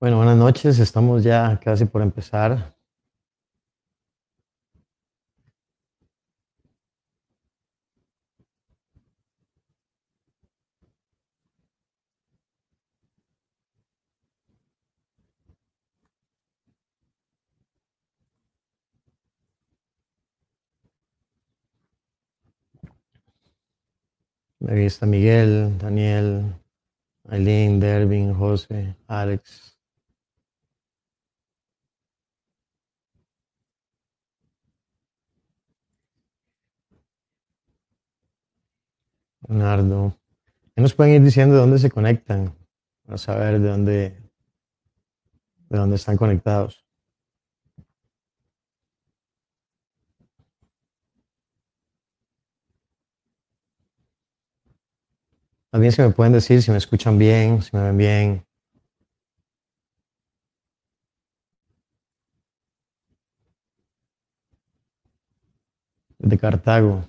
Bueno, buenas noches. Estamos ya casi por empezar. Ahí está Miguel, Daniel, Aileen, Dervin, José, Alex. Leonardo. ¿Qué nos pueden ir diciendo de dónde se conectan? Para saber de dónde, de dónde están conectados. También si me pueden decir si me escuchan bien, si me ven bien. De Cartago.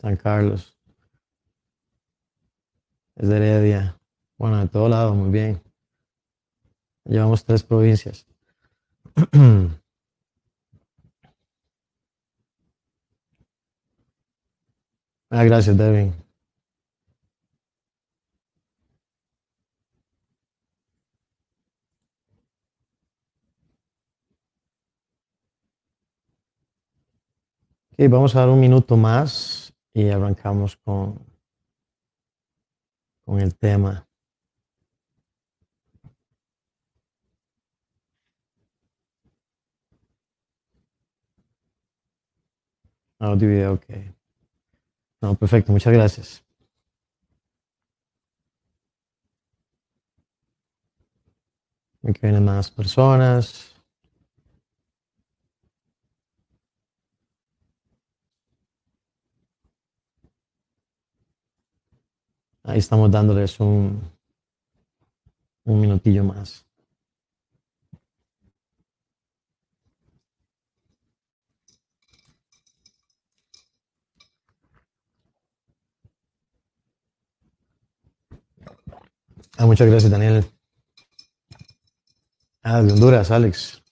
San Carlos. Es de Heredia. Bueno, de todo lado, muy bien. Llevamos tres provincias. ah, gracias, Devin. Ok, vamos a dar un minuto más y arrancamos con, con el tema. Audio video, ok. No, perfecto, muchas gracias. Aquí vienen más personas. Ahí estamos dándoles un, un minutillo más. Ah, muchas gracias, Daniel. Ah, de Honduras, Alex.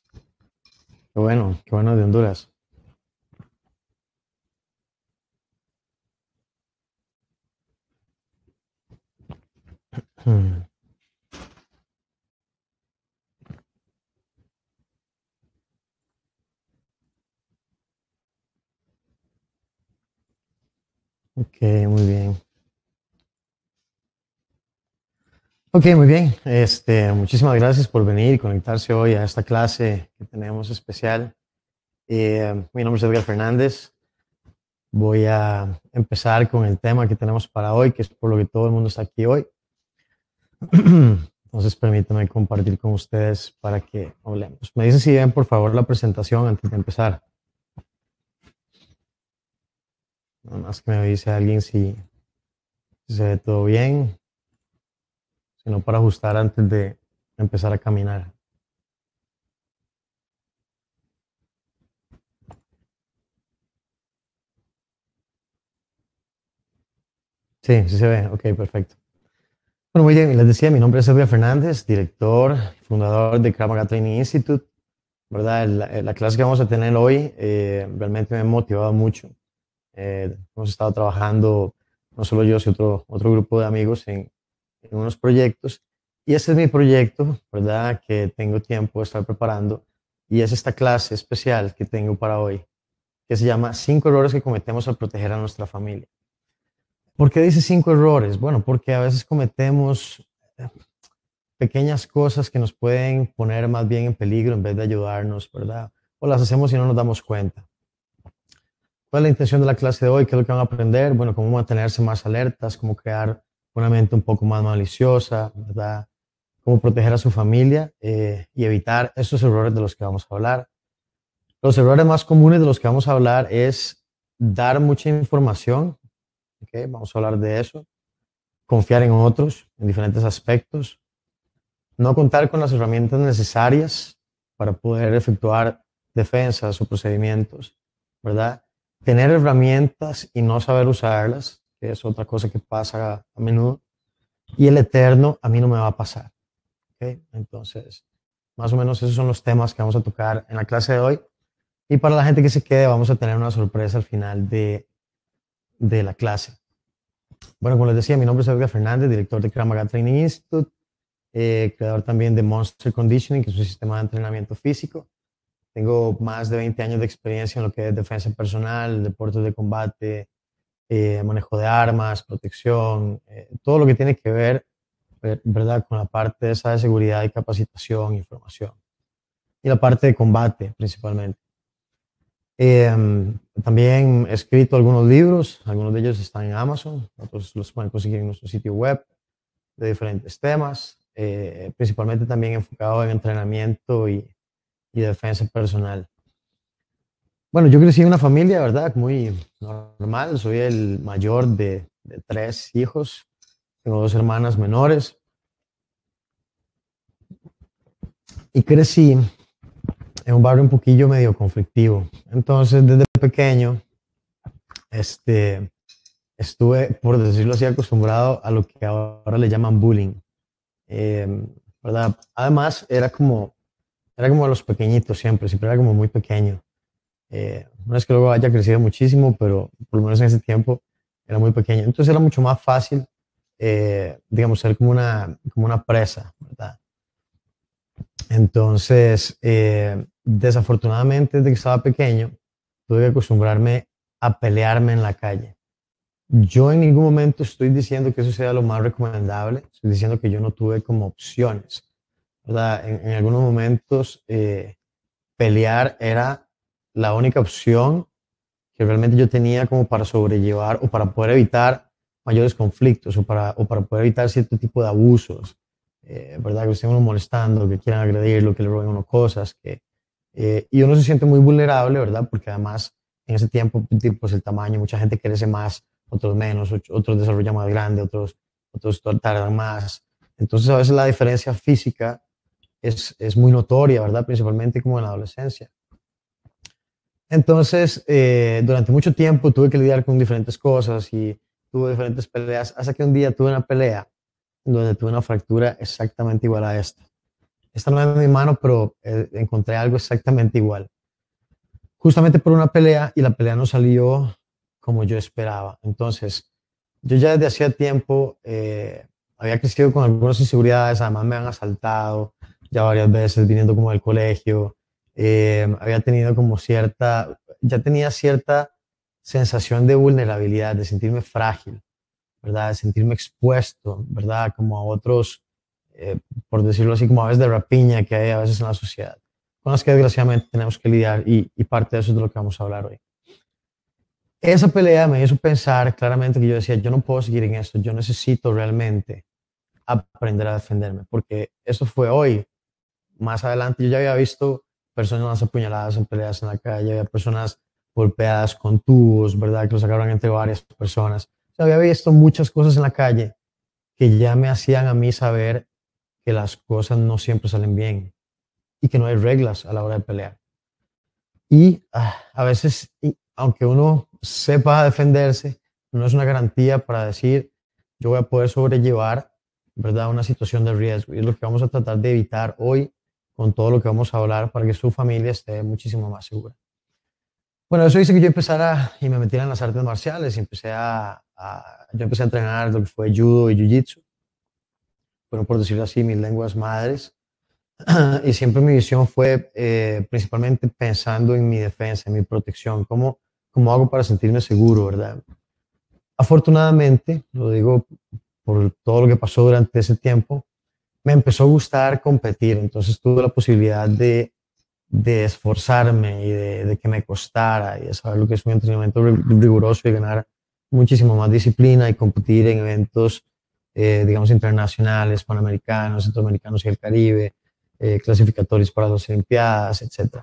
Qué bueno, qué bueno de Honduras. Ok, muy bien. Ok, muy bien. Este, muchísimas gracias por venir y conectarse hoy a esta clase que tenemos especial. Eh, mi nombre es Edgar Fernández. Voy a empezar con el tema que tenemos para hoy, que es por lo que todo el mundo está aquí hoy. Entonces, permítanme compartir con ustedes para que hablemos. Me dicen si ven, por favor, la presentación antes de empezar. Nada más que me dice alguien si, se ve todo bien sino para ajustar antes de empezar a caminar. Sí, sí se ve. Ok, perfecto. Bueno, muy bien. Les decía, mi nombre es Silvia Fernández, director, fundador de Krav Training Institute. ¿Verdad? La, clase que vamos a tener hoy eh, realmente me ha motivado mucho. Eh, hemos estado trabajando, no solo yo, sino otro, otro grupo de amigos en, en unos proyectos. Y ese es mi proyecto, ¿verdad? Que tengo tiempo de estar preparando. Y es esta clase especial que tengo para hoy, que se llama Cinco errores que cometemos al proteger a nuestra familia. ¿Por qué dice cinco errores? Bueno, porque a veces cometemos eh, pequeñas cosas que nos pueden poner más bien en peligro en vez de ayudarnos, ¿verdad? O las hacemos y no nos damos cuenta. ¿Cuál es la intención de la clase de hoy? ¿Qué es lo que van a aprender? Bueno, cómo mantenerse más alertas, cómo crear una mente un poco más maliciosa, ¿verdad? Cómo proteger a su familia eh, y evitar esos errores de los que vamos a hablar. Los errores más comunes de los que vamos a hablar es dar mucha información, ¿okay? vamos a hablar de eso, confiar en otros en diferentes aspectos, no contar con las herramientas necesarias para poder efectuar defensas o procedimientos, ¿verdad? tener herramientas y no saber usarlas, que es otra cosa que pasa a, menudo, y el eterno a mí no me va a pasar. ¿okay? Entonces, más o menos esos son los temas que vamos a tocar en la clase de hoy. Y para la gente que se quede, vamos a tener una sorpresa al final de, de la clase. Bueno, como les decía, mi nombre es Edgar Fernández, director de Kramaga Training Institute, eh, creador también de Monster Conditioning, que es un sistema de entrenamiento físico. Tengo más de 20 años de experiencia en lo que es defensa personal, deportes de combate, eh, manejo de armas, protección, eh, todo lo que tiene que ver, ¿verdad?, con la parte esa de seguridad y capacitación, información. Y la parte de combate, principalmente. Em, también he escrito algunos libros, algunos de ellos están en Amazon, otros los pueden conseguir en nuestro sitio web de diferentes temas, eh, principalmente también enfocado en entrenamiento y, y, defensa personal. Bueno, yo crecí en una familia, ¿verdad? Muy normal, soy el mayor de, de tres hijos, tengo dos hermanas menores y crecí en un barrio un poquillo medio conflictivo. Entonces, desde pequeño, este, estuve, por decirlo así, acostumbrado a lo que ahora le llaman bullying. Em, ¿verdad? Además, era como, era como los pequeñitos siempre, siempre era como muy pequeño. Eh, no es que luego haya crecido muchísimo, pero por lo menos en ese tiempo era muy pequeño. Entonces era mucho más fácil, eh, digamos, ser como una, como una presa, ¿verdad? Entonces, eh, desafortunadamente, desde que estaba pequeño, tuve que acostumbrarme a pelearme en la calle. Yo en ningún momento estoy diciendo que eso sea lo más recomendable, estoy diciendo que yo no tuve como opciones. ¿verdad? En, algunos momentos, eh, pelear era la única opción que realmente yo tenía como para sobrellevar o para poder evitar mayores conflictos o para, o para poder evitar cierto tipo de abusos eh, ¿verdad? Que estén uno molestando, que quieran agredirlo, que le roben uno cosas, que, eh, y uno se siente muy vulnerable, ¿verdad? Porque además en ese tiempo, pues el tamaño, mucha gente crece más, otros menos, otros desarrollan más grande, otros, otros tardan más. Entonces a veces la diferencia física es, es muy notoria, ¿verdad? Principalmente como en la adolescencia. Entonces, eh, durante mucho tiempo tuve que lidiar con diferentes cosas y tuve diferentes peleas, hasta que un día tuve una pelea donde tuve una fractura exactamente igual a esta. Esta no es mi mano, pero eh, encontré algo exactamente igual. Justamente por una pelea y la pelea no salió como yo esperaba. Entonces, yo ya desde hacía tiempo eh, había crecido con algunas inseguridades, además me han asaltado ya varias veces viniendo como del colegio. Eh, había tenido como cierta, ya tenía cierta sensación de vulnerabilidad, de sentirme frágil. ¿verdad? De sentirme expuesto, ¿verdad? Como a otros, eh, por decirlo así, como aves de rapiña que hay a veces en la sociedad, con las que desgraciadamente tenemos que lidiar y, y parte de eso es de lo que vamos a hablar hoy. Esa pelea me hizo pensar claramente que yo decía, yo no puedo seguir en esto, yo necesito realmente aprender a defenderme, porque eso fue hoy. Más adelante yo ya había visto personas apuñaladas en peleas en la calle, había personas golpeadas con tubos, ¿verdad? Que lo sacaron entre varias personas había visto muchas cosas en la calle que ya me hacían a mí saber que las cosas no siempre salen bien y que no hay reglas a la hora de pelear. Y ah, a veces, aunque uno sepa defenderse, no es una garantía para decir yo voy a poder sobrellevar ¿verdad? una situación de riesgo. Y es lo que vamos a tratar de evitar hoy con todo lo que vamos a hablar para que su familia esté muchísimo más segura. Bueno, eso hizo que yo empezara y me metiera en las artes marciales y empecé a, yo empecé a entrenar lo que fue judo y jiu-jitsu. Bueno, por decirlo así, mis lenguas madres. y siempre mi visión fue eh, principalmente pensando en mi defensa, en mi protección, cómo, cómo hago para sentirme seguro, ¿verdad? Afortunadamente, lo digo por todo lo que pasó durante ese tiempo, me empezó a gustar competir, entonces tuve la posibilidad de de esforzarme y de, que me costara y de saber lo que es un entrenamiento riguroso y ganar muchísimo más disciplina y competir en eventos, eh, digamos, internacionales, panamericanos, centroamericanos y el Caribe, eh, clasificatorios para las Olimpiadas, etc.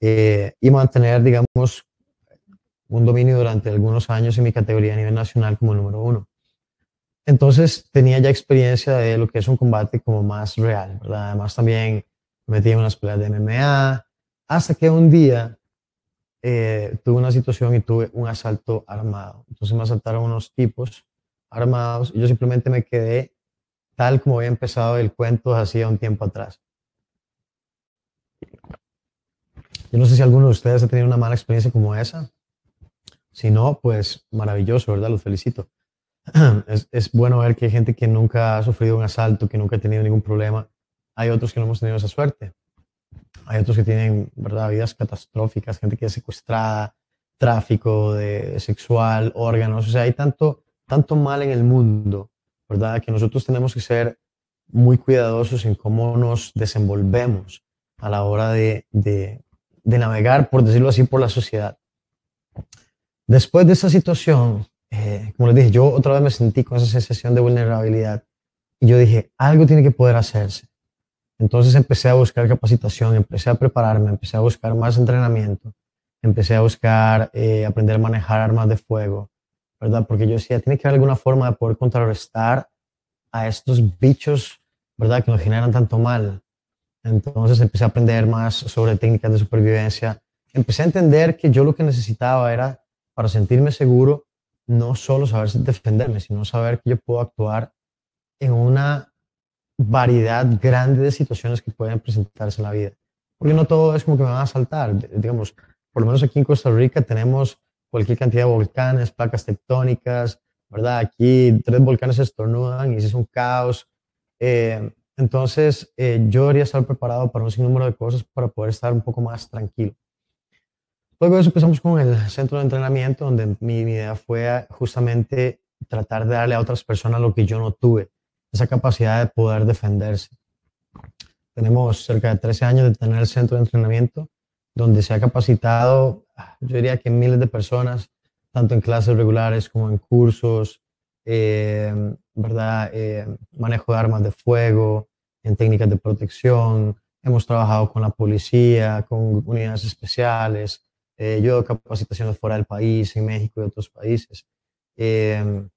Eh, y mantener, digamos, un dominio durante algunos años en mi categoría a nivel nacional como número uno. Entonces tenía ya experiencia de lo que es un combate como más real, ¿verdad? Además también me metí en unas peleas de MMA, hasta que un día eh, tuve una situación y tuve un asalto armado. Entonces me asaltaron unos tipos armados yo simplemente me quedé tal como había empezado el cuento hacía un tiempo atrás. Yo no sé si alguno de ustedes ha tenido una mala experiencia como esa. Si no, pues maravilloso, ¿verdad? Los felicito. Es, es, bueno ver que hay gente que nunca ha sufrido un asalto, que nunca ha tenido ningún problema. Hay otros que no hemos tenido esa suerte. Hay otros que tienen, ¿verdad? Vidas catastróficas, gente que es secuestrada, tráfico de, sexual, órganos. O sea, hay tanto, tanto mal en el mundo, ¿verdad? Que nosotros tenemos que ser muy cuidadosos en cómo nos desenvolvemos a la hora de, de, navegar, por decirlo así, por la sociedad. Después de esa situación, eh, como les dije, yo otra vez me sentí con esa sensación de vulnerabilidad y yo dije, algo tiene que poder hacerse. Entonces empecé a buscar capacitación, empecé a prepararme, empecé a buscar más entrenamiento, empecé a buscar eh, aprender a manejar armas de fuego, ¿verdad? Porque yo decía, tiene que haber alguna forma de poder contrarrestar a estos bichos, ¿verdad? Que nos generan tanto mal. Entonces empecé a aprender más sobre técnicas de supervivencia. Empecé a entender que yo lo que necesitaba era, para sentirme seguro, no solo saber defenderme, sino saber que yo puedo actuar en una variedad grande de situaciones que pueden presentarse en la vida. Porque no todo es como que me van a saltar. Digamos, por lo menos aquí en Costa Rica tenemos cualquier cantidad de volcanes, placas tectónicas, ¿verdad? Aquí tres volcanes estornudan y es un caos. Eh, entonces, eh, yo debería estar preparado para un sinnúmero de cosas para poder estar un poco más tranquilo. Luego de eso empezamos con el centro de entrenamiento, donde mi, idea fue justamente tratar de darle a otras personas lo que yo no tuve, esa capacidad de poder defenderse. Tenemos cerca de 13 años de tener el centro de entrenamiento, donde se ha capacitado, yo diría que miles de personas, tanto en clases regulares como en cursos, eh, ¿verdad? Eh, manejo de armas de fuego, en técnicas de protección. Hemos trabajado con la policía, con unidades especiales. Eh, yo doy capacitaciones fuera del país, en México y otros países. Eh,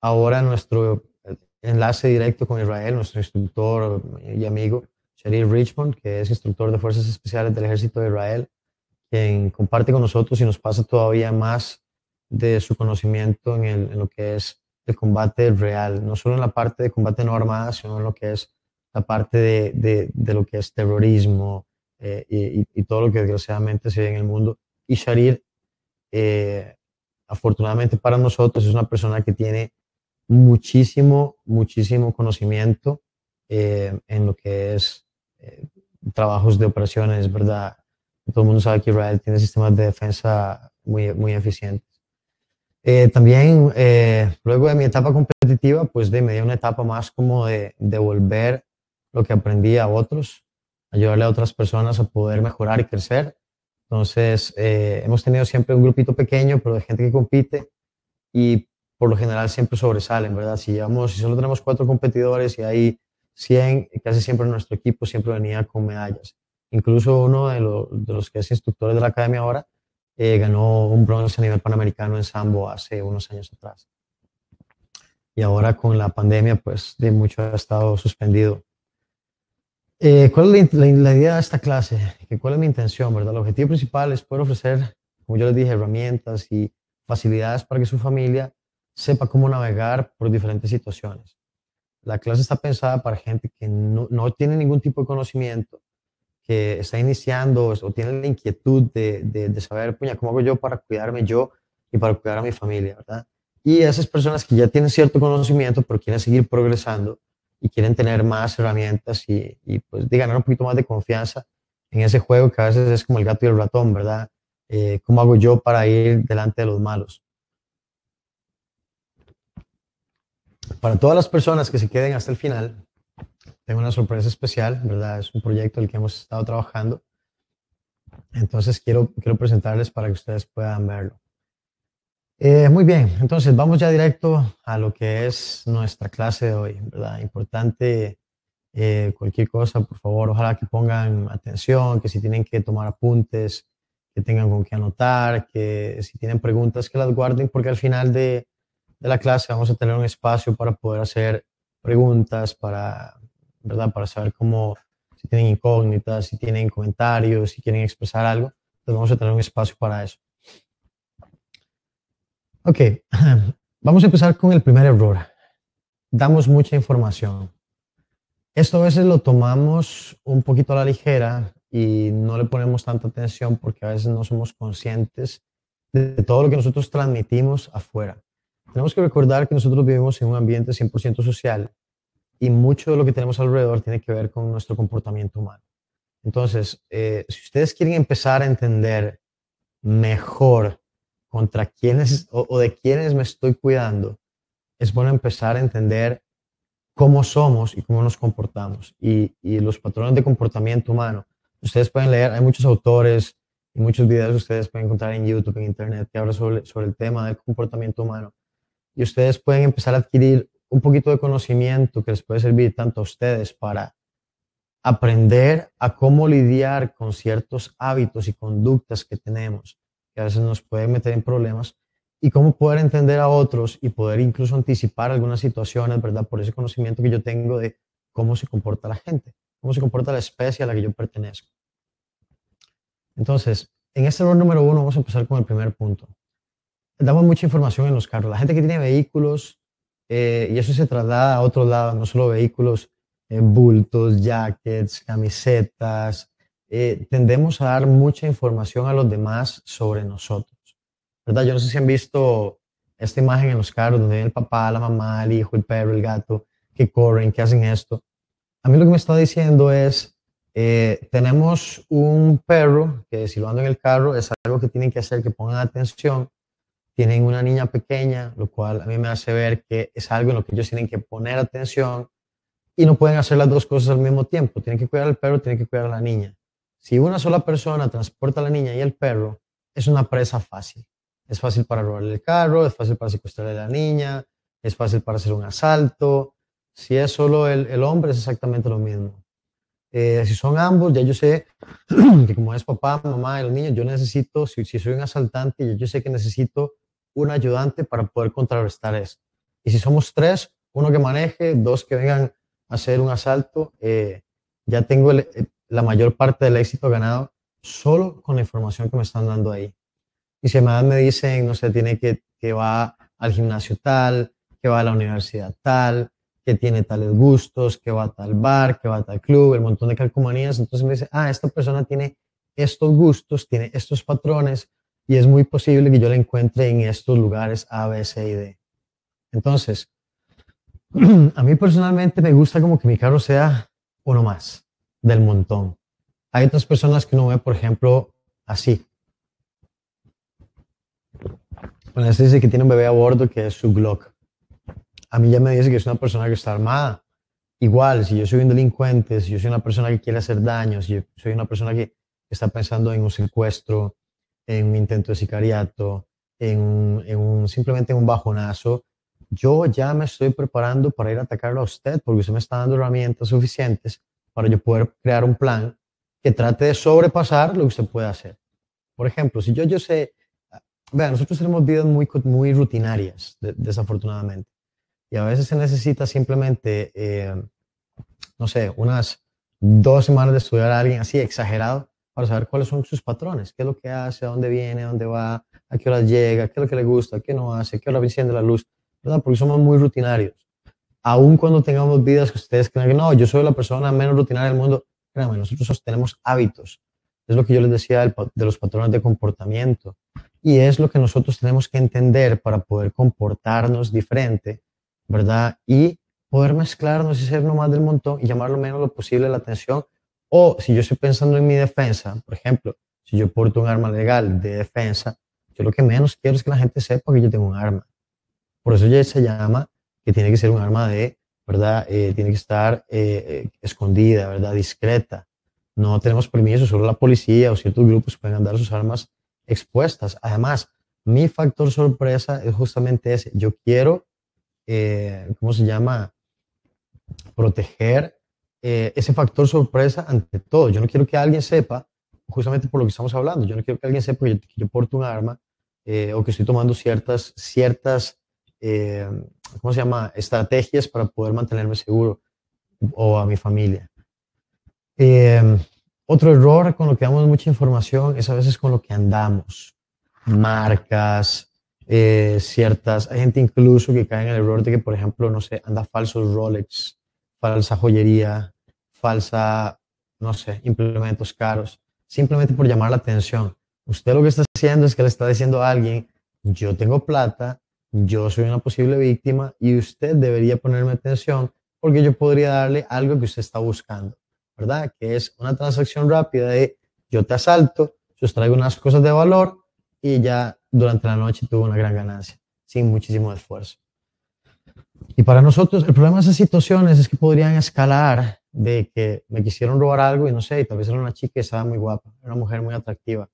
ahora nuestro enlace directo con Israel, nuestro instructor y amigo, Sherry Richmond, que es instructor de Fuerzas Especiales del Ejército de Israel, quien comparte con nosotros y nos pasa todavía más de su conocimiento en, lo que es el combate real, no solo en la parte de combate no armada, sino en lo que es la parte de, de, lo que es terrorismo eh, y, y, todo lo que desgraciadamente se ve en el mundo. Y Sharir, eh, afortunadamente para nosotros, es una persona que tiene muchísimo, muchísimo conocimiento eh, en lo que es trabajos de operaciones, ¿verdad? Todo el mundo sabe que Israel tiene sistemas de defensa muy, muy eficientes. Eh, también, eh, luego de mi etapa competitiva, pues de, me dio una etapa más como de devolver lo que aprendí a otros, ayudarle a otras personas a poder mejorar y crecer. Entonces, eh, hemos tenido siempre un grupito pequeño, pero de gente que compite y por lo general siempre sobresalen, ¿verdad? Si, llevamos, si solo tenemos cuatro competidores y hay 100, casi siempre nuestro equipo siempre venía con medallas. Incluso uno de, de los que es instructor de la academia ahora, eh, ganó un bronce a nivel panamericano en Sambo hace unos años atrás. Y ahora con la pandemia, pues de mucho ha estado suspendido. Eh, ¿Cuál es la, idea de esta clase? ¿Cuál es mi intención? ¿verdad? El objetivo principal es poder ofrecer, como yo les dije, herramientas y facilidades para que su familia sepa cómo navegar por diferentes situaciones. La clase está pensada para gente que no, no tiene ningún tipo de conocimiento, que está iniciando o tiene la inquietud de, de, saber, puña, ¿cómo hago yo para cuidarme yo y para cuidar a mi familia, verdad? Y esas personas que ya tienen cierto conocimiento, pero quieren seguir progresando y quieren tener más herramientas y, y pues, de ganar un poquito más de confianza en ese juego que a veces es como el gato y el ratón, ¿verdad? Eh, ¿Cómo hago yo para ir delante de los malos? Para todas las personas que se queden hasta el final, tengo una sorpresa especial, ¿verdad? Es un proyecto el que hemos estado trabajando. Entonces quiero, quiero presentarles para que ustedes puedan verlo. Eh, muy bien, entonces vamos ya directo a lo que es nuestra clase de hoy, ¿verdad? Importante eh, cualquier cosa, por favor, ojalá que pongan atención, que si tienen que tomar apuntes, que tengan con qué anotar, que si tienen preguntas, que las guarden, porque al final de, de la clase vamos a tener un espacio para poder hacer preguntas, para ¿verdad? Para saber cómo, si tienen incógnitas, si tienen comentarios, si quieren expresar algo. Entonces vamos a tener un espacio para eso. Ok, vamos a empezar con el primer error. Damos mucha información. Esto a veces lo tomamos un poquito a la ligera y no le ponemos tanta atención porque a veces no somos conscientes de todo lo que nosotros transmitimos afuera. Tenemos que recordar que nosotros vivimos en un ambiente 100% social y mucho de lo que tenemos alrededor tiene que ver con nuestro comportamiento humano. Entonces, eh, si ustedes quieren empezar a entender mejor contra quiénes o, de quiénes me estoy cuidando, es bueno empezar a entender cómo somos y cómo nos comportamos y, y, los patrones de comportamiento humano. Ustedes pueden leer, hay muchos autores y muchos videos que ustedes pueden encontrar en YouTube, en Internet, que hablan sobre, sobre el tema del comportamiento humano. Y ustedes pueden empezar a adquirir un poquito de conocimiento que les puede servir tanto a ustedes para aprender a cómo lidiar con ciertos hábitos y conductas que tenemos, que a veces nos pueden meter en problemas, y cómo poder entender a otros y poder incluso anticipar algunas situaciones, ¿verdad? Por ese conocimiento que yo tengo de cómo se comporta la gente, cómo se comporta la especie a la que yo pertenezco. Entonces, en este error número uno vamos a empezar con el primer punto. Damos mucha información en los carros. La gente que tiene vehículos eh, y eso se traslada a otros lados, no solo vehículos, eh, bultos, jackets, camisetas. Eh, tendemos a dar mucha información a los demás sobre nosotros. ¿Verdad? Yo no sé si han visto esta imagen en los carros donde el papá, la mamá, el hijo, el perro, el gato, que corren, que hacen esto. A mí lo que me está diciendo es, tenemos un perro que si lo ando en el carro es algo que tienen que hacer, que pongan atención tienen una niña pequeña, lo cual a mí me hace ver que es algo en lo que ellos tienen que poner atención y no pueden hacer las dos cosas al mismo tiempo. Tienen que cuidar al perro, tienen que cuidar a la niña. Si una sola persona transporta a la niña y el perro, es una presa fácil. Es fácil para robarle el carro, es fácil para secuestrarle a la niña, es fácil para hacer un asalto. Si es solo el, hombre, es exactamente lo mismo. Eh, si son ambos, ya yo sé que como es papá, mamá y los niños, yo necesito, si, si soy un asaltante, yo sé que necesito un ayudante para poder contrarrestar esto. Y si somos tres, uno que maneje, dos que vengan a hacer un asalto, eh, ya tengo eh, la mayor parte del éxito ganado solo con la información que me están dando ahí. Y si además me dicen, no sé, tiene que, que va al gimnasio tal, que va a la universidad tal, que tiene tales gustos, que va a tal bar, que va a tal club, el montón de calcomanías, entonces me dice, ah, esta persona tiene estos gustos, tiene estos patrones, y es muy posible que yo la encuentre en estos lugares A, B, C y D. Entonces, a mí personalmente me gusta como que mi carro sea uno más del montón. Hay otras personas que uno ve, por ejemplo, así. Bueno, este dice que tiene un bebé a bordo que es su Glock. A mí ya me dice que es una persona que está armada. Igual, si yo soy un delincuente, si yo soy una persona que quiere hacer daño, si yo soy una persona que está pensando en un secuestro, en un intento de sicariato, en, un, simplemente en un bajonazo, yo ya me estoy preparando para ir a atacarlo a usted porque usted me está dando herramientas suficientes para yo poder crear un plan que trate de sobrepasar lo que usted puede hacer. Por ejemplo, si yo, yo sé, vean, nosotros tenemos vidas muy, muy rutinarias, desafortunadamente, y a veces se necesita simplemente, eh, no sé, unas dos semanas de estudiar a alguien así exagerado para saber cuáles son sus patrones, qué es lo que hace, a dónde viene, a dónde va, a qué hora llega, qué es lo que le gusta, qué no hace, qué hora enciende la luz, ¿verdad? Porque somos muy rutinarios. Aún cuando tengamos vidas que ustedes crean que no, yo soy la persona menos rutinaria del mundo, créanme, nosotros tenemos hábitos. Es lo que yo les decía de los patrones de comportamiento. Y es lo que nosotros tenemos que entender para poder comportarnos diferente, ¿verdad? Y poder mezclarnos y ser no más del montón y llamar lo menos lo posible la atención o si yo estoy pensando en mi defensa, por ejemplo, si yo porto un arma legal de defensa, yo lo que menos quiero es que la gente sepa que yo tengo un arma. Por eso ya se llama que tiene que ser un arma de, ¿verdad? Eh, tiene que estar eh, eh, escondida, ¿verdad? Discreta. No tenemos permiso, solo la policía o ciertos grupos pueden andar sus armas expuestas. Además, mi factor sorpresa es justamente ese. Yo quiero, ¿cómo se llama? Proteger eh, ese factor sorpresa ante todo. Yo no quiero que alguien sepa, justamente por lo que estamos hablando, yo no quiero que alguien sepa que yo, porto un arma eh, o que estoy tomando ciertas, ciertas eh, ¿cómo se llama?, estrategias para poder mantenerme seguro o a mi familia. Otro error con lo que damos mucha información es a veces con lo que andamos. Marcas, eh, ciertas, hay gente incluso que cae en el error de que, por ejemplo, no sé, anda falsos Rolex, falsa joyería, falsa, no sé, implementos caros, simplemente por llamar la atención. Usted lo que está haciendo es que le está diciendo a alguien, yo tengo plata, yo soy una posible víctima y usted debería ponerme atención porque yo podría darle algo que usted está buscando. ¿verdad? Que es una transacción rápida de yo te asalto, yo traigo unas cosas de valor y ya durante la noche tuve una gran ganancia, sin muchísimo esfuerzo. Y para nosotros, el problema de esas situaciones es que podrían escalar de que me quisieron robar algo y no sé, y tal vez era una chica que estaba muy guapa, una mujer muy atractiva.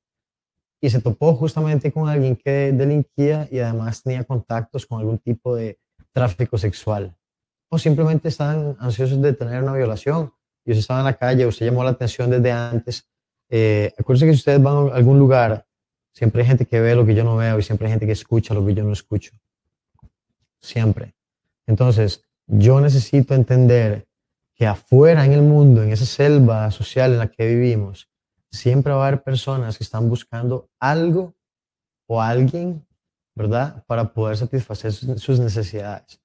Y se topó justamente con alguien que delinquía y además tenía contactos con algún tipo de tráfico sexual. O simplemente estaban ansiosos de tener una violación y usted estaba en la calle, usted llamó la atención desde antes, eh, acuérdense que si ustedes van a algún lugar, siempre hay gente que ve lo que yo no veo y siempre hay gente que escucha lo que yo no escucho. Siempre. Entonces, yo necesito entender que afuera en el mundo, en esa selva social en la que vivimos, siempre va a haber personas que están buscando algo o alguien, ¿verdad? Para poder satisfacer sus, necesidades.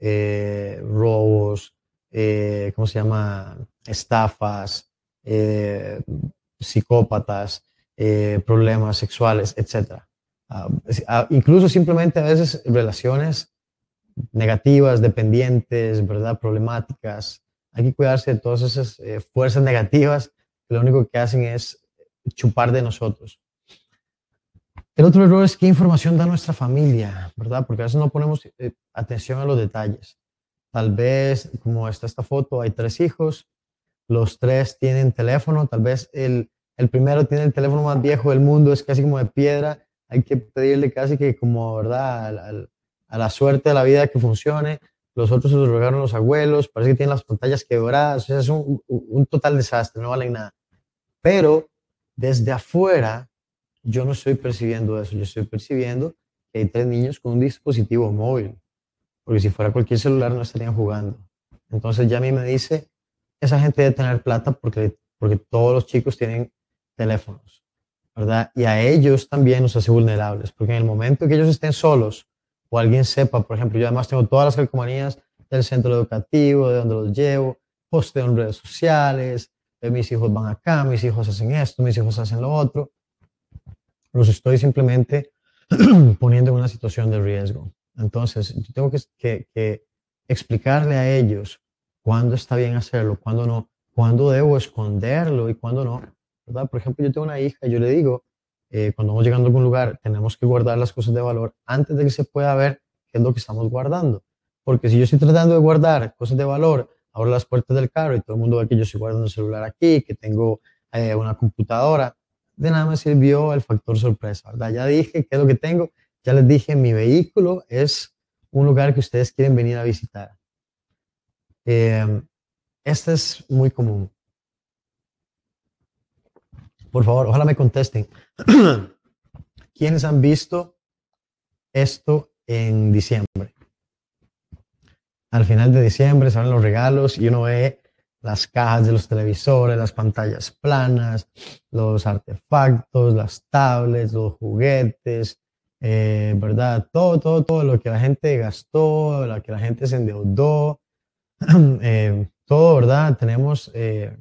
Eh, robos, eh, ¿cómo se llama? Estafas, eh, psicópatas, eh, problemas sexuales, etc. Ah, ah, incluso simplemente a veces relaciones negativas, dependientes, ¿verdad? Problemáticas. Hay que cuidarse de todas esas fuerzas negativas que lo único que hacen es chupar de nosotros. El otro error es qué información da nuestra familia, ¿verdad? Porque a veces no ponemos atención a los detalles. Tal vez, como está esta foto, hay tres hijos, los tres tienen teléfono, tal vez el, el primero tiene el teléfono más viejo del mundo, es casi como de piedra, hay que pedirle casi que como, ¿verdad? A, la suerte de la vida que funcione. Los otros se los regaron los abuelos, parece que tienen las pantallas quebradas, o sea, es un, total desastre, no valen nada. Pero desde afuera, yo no estoy percibiendo eso, yo estoy percibiendo que hay tres niños con un dispositivo móvil porque si fuera cualquier celular no estarían jugando. Entonces ya a mí me dice, esa gente debe tener plata porque, porque todos los chicos tienen teléfonos, ¿verdad? Y a ellos también nos hace vulnerables, porque en el momento que ellos estén solos o alguien sepa, por ejemplo, yo además tengo todas las calcomanías del centro educativo, de donde los llevo, posteo en redes sociales, de mis hijos van acá, mis hijos hacen esto, mis hijos hacen lo otro. Los estoy simplemente poniendo en una situación de riesgo. Entonces, yo tengo que, explicarle a ellos cuándo está bien hacerlo, cuándo no, cuándo debo esconderlo y cuándo no. ¿verdad? Por ejemplo, yo tengo una hija, yo le digo, eh, cuando vamos llegando a algún lugar, tenemos que guardar las cosas de valor antes de que se pueda ver qué es lo que estamos guardando. Porque si yo estoy tratando de guardar cosas de valor, abro las puertas del carro y todo el mundo ve que yo estoy guardando el celular aquí, que tengo eh, una computadora, de nada me sirvió el factor sorpresa, ¿verdad? Ya dije qué es lo que tengo ya les dije, mi vehículo es un lugar que ustedes quieren venir a visitar. Eh, este es muy común. Por favor, ojalá me contesten. ¿Quiénes han visto esto en diciembre? Al final de diciembre salen los regalos y uno ve las cajas de los televisores, las pantallas planas, los artefactos, las tablets, los juguetes, eh, ¿verdad? Todo, todo, todo lo que la gente gastó, lo que la gente se endeudó, eh, todo, ¿verdad? Tenemos eh,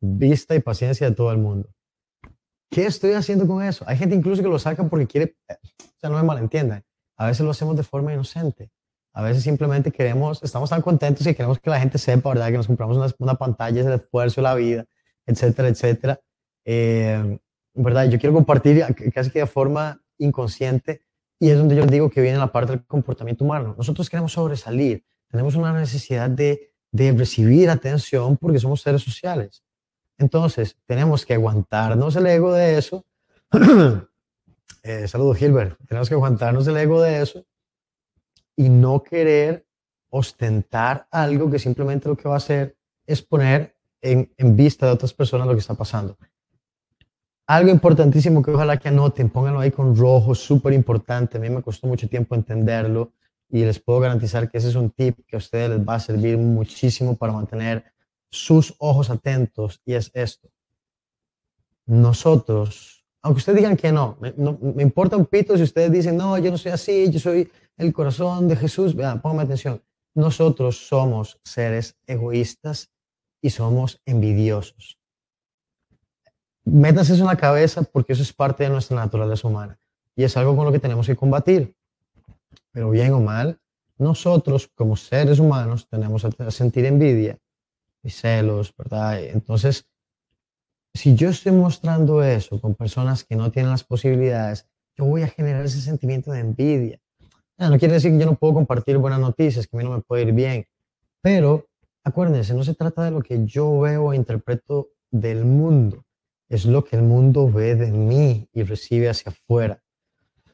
vista y paciencia de todo el mundo. ¿Qué estoy haciendo con eso? Hay gente incluso que lo saca porque quiere, o sea, no me malentiendan, a veces lo hacemos de forma inocente. A veces simplemente queremos, estamos tan contentos y queremos que la gente sepa, ¿verdad? Que nos compramos una, una pantalla, es el esfuerzo, la vida, etcétera, etcétera. ¿Verdad? Yo quiero compartir casi que de forma inconsciente y es donde yo digo que viene la parte del comportamiento humano. Nosotros queremos sobresalir, tenemos una necesidad de recibir atención porque somos seres sociales. Entonces, tenemos que aguantarnos el ego de eso. eh, saludos, Gilbert. Tenemos que aguantarnos el ego de eso y no querer ostentar algo que simplemente lo que va a hacer es poner en, en vista de otras personas lo que está pasando. Algo importantísimo que ojalá que anoten, pónganlo ahí con rojo, súper importante. A mí me costó mucho tiempo entenderlo y les puedo garantizar que ese es un tip que a ustedes les va a servir muchísimo para mantener sus ojos atentos y es esto. nosotros, aunque ustedes digan que no, me, no, me importa un pito si ustedes dicen, no, yo no soy así, yo soy el corazón de Jesús, vean, pónganme atención, nosotros somos seres egoístas y somos envidiosos. Métanse eso en la cabeza porque eso es parte de nuestra naturaleza humana y es algo con lo que tenemos que combatir. Pero bien o mal, nosotros como seres humanos tenemos a sentir envidia celos, ¿verdad? Entonces, si yo estoy mostrando eso con personas que no tienen las posibilidades, yo voy a generar ese sentimiento de envidia. No quiere decir que yo no puedo compartir buenas noticias, que a mí no me puede ir bien, pero acuérdense, no se trata de lo que yo veo e interpreto del mundo, es lo que el mundo ve de mí y recibe hacia afuera.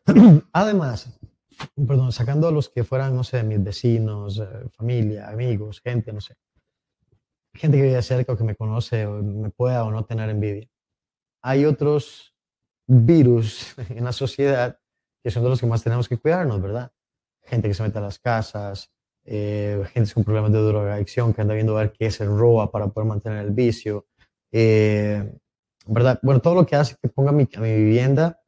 Además, perdón, sacando a los que fueran, no sé, mis vecinos, eh, familia, amigos, gente, no sé, gente que vive cerca o que me conoce o me pueda o no tener envidia. Hay otros virus en la sociedad que son de los que más tenemos que cuidarnos, ¿verdad? Gente que se mete a las casas, eh, gente con problemas de drogadicción que anda viendo a ver qué se roba para poder mantener el vicio, eh, ¿verdad? Bueno, todo lo que hace que ponga mi, a mi vivienda,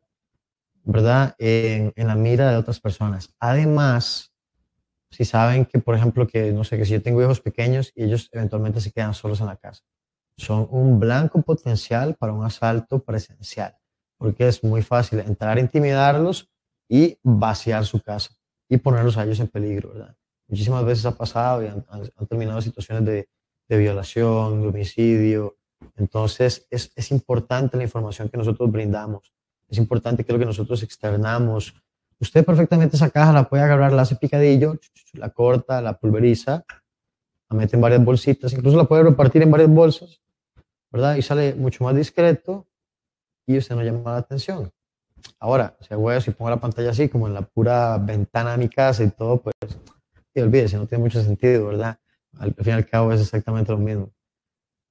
¿verdad? En, en la mira de otras personas. Además, si saben que, por ejemplo, que no sé, que si yo tengo hijos pequeños y ellos eventualmente se quedan solos en la casa, son un blanco potencial para un asalto presencial, porque es muy fácil entrar a intimidarlos y vaciar su casa y ponerlos a ellos en peligro, ¿verdad? Muchísimas veces ha pasado y han, han, terminado situaciones de, de, violación, de homicidio. Entonces, es, es importante la información que nosotros brindamos. Es importante que lo que nosotros externamos, Usted perfectamente esa caja la puede agarrar, la hace picadillo, la corta, la pulveriza, la mete en varias bolsitas, incluso la puede repartir en varias bolsas, ¿verdad? Y sale mucho más discreto y usted no llama la atención. Ahora, si hago si pongo la pantalla así, como en la pura ventana de mi casa y todo, pues, y olvídese, no tiene mucho sentido, ¿verdad? Al, fin y al cabo es exactamente lo mismo.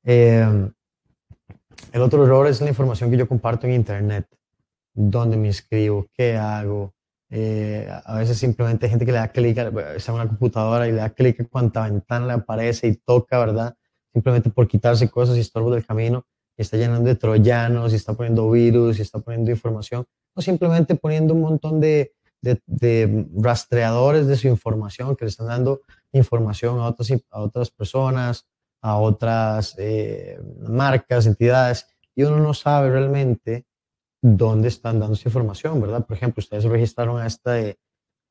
Eh, el otro error es la información que yo comparto en Internet. ¿Dónde me inscribo? ¿Qué hago? Eh, a veces simplemente hay gente que le da clic, está en una computadora y le da clic a cuanta ventana le aparece y toca, ¿verdad? Simplemente por quitarse cosas y estorbos del camino y está llenando de troyanos y está poniendo virus y está poniendo información o simplemente poniendo un montón de, de, de rastreadores de su información que le están dando información a otras, a otras personas, a otras eh, marcas, entidades y uno no sabe realmente dónde están dando esa información, ¿verdad? Por ejemplo, ustedes registraron a esta,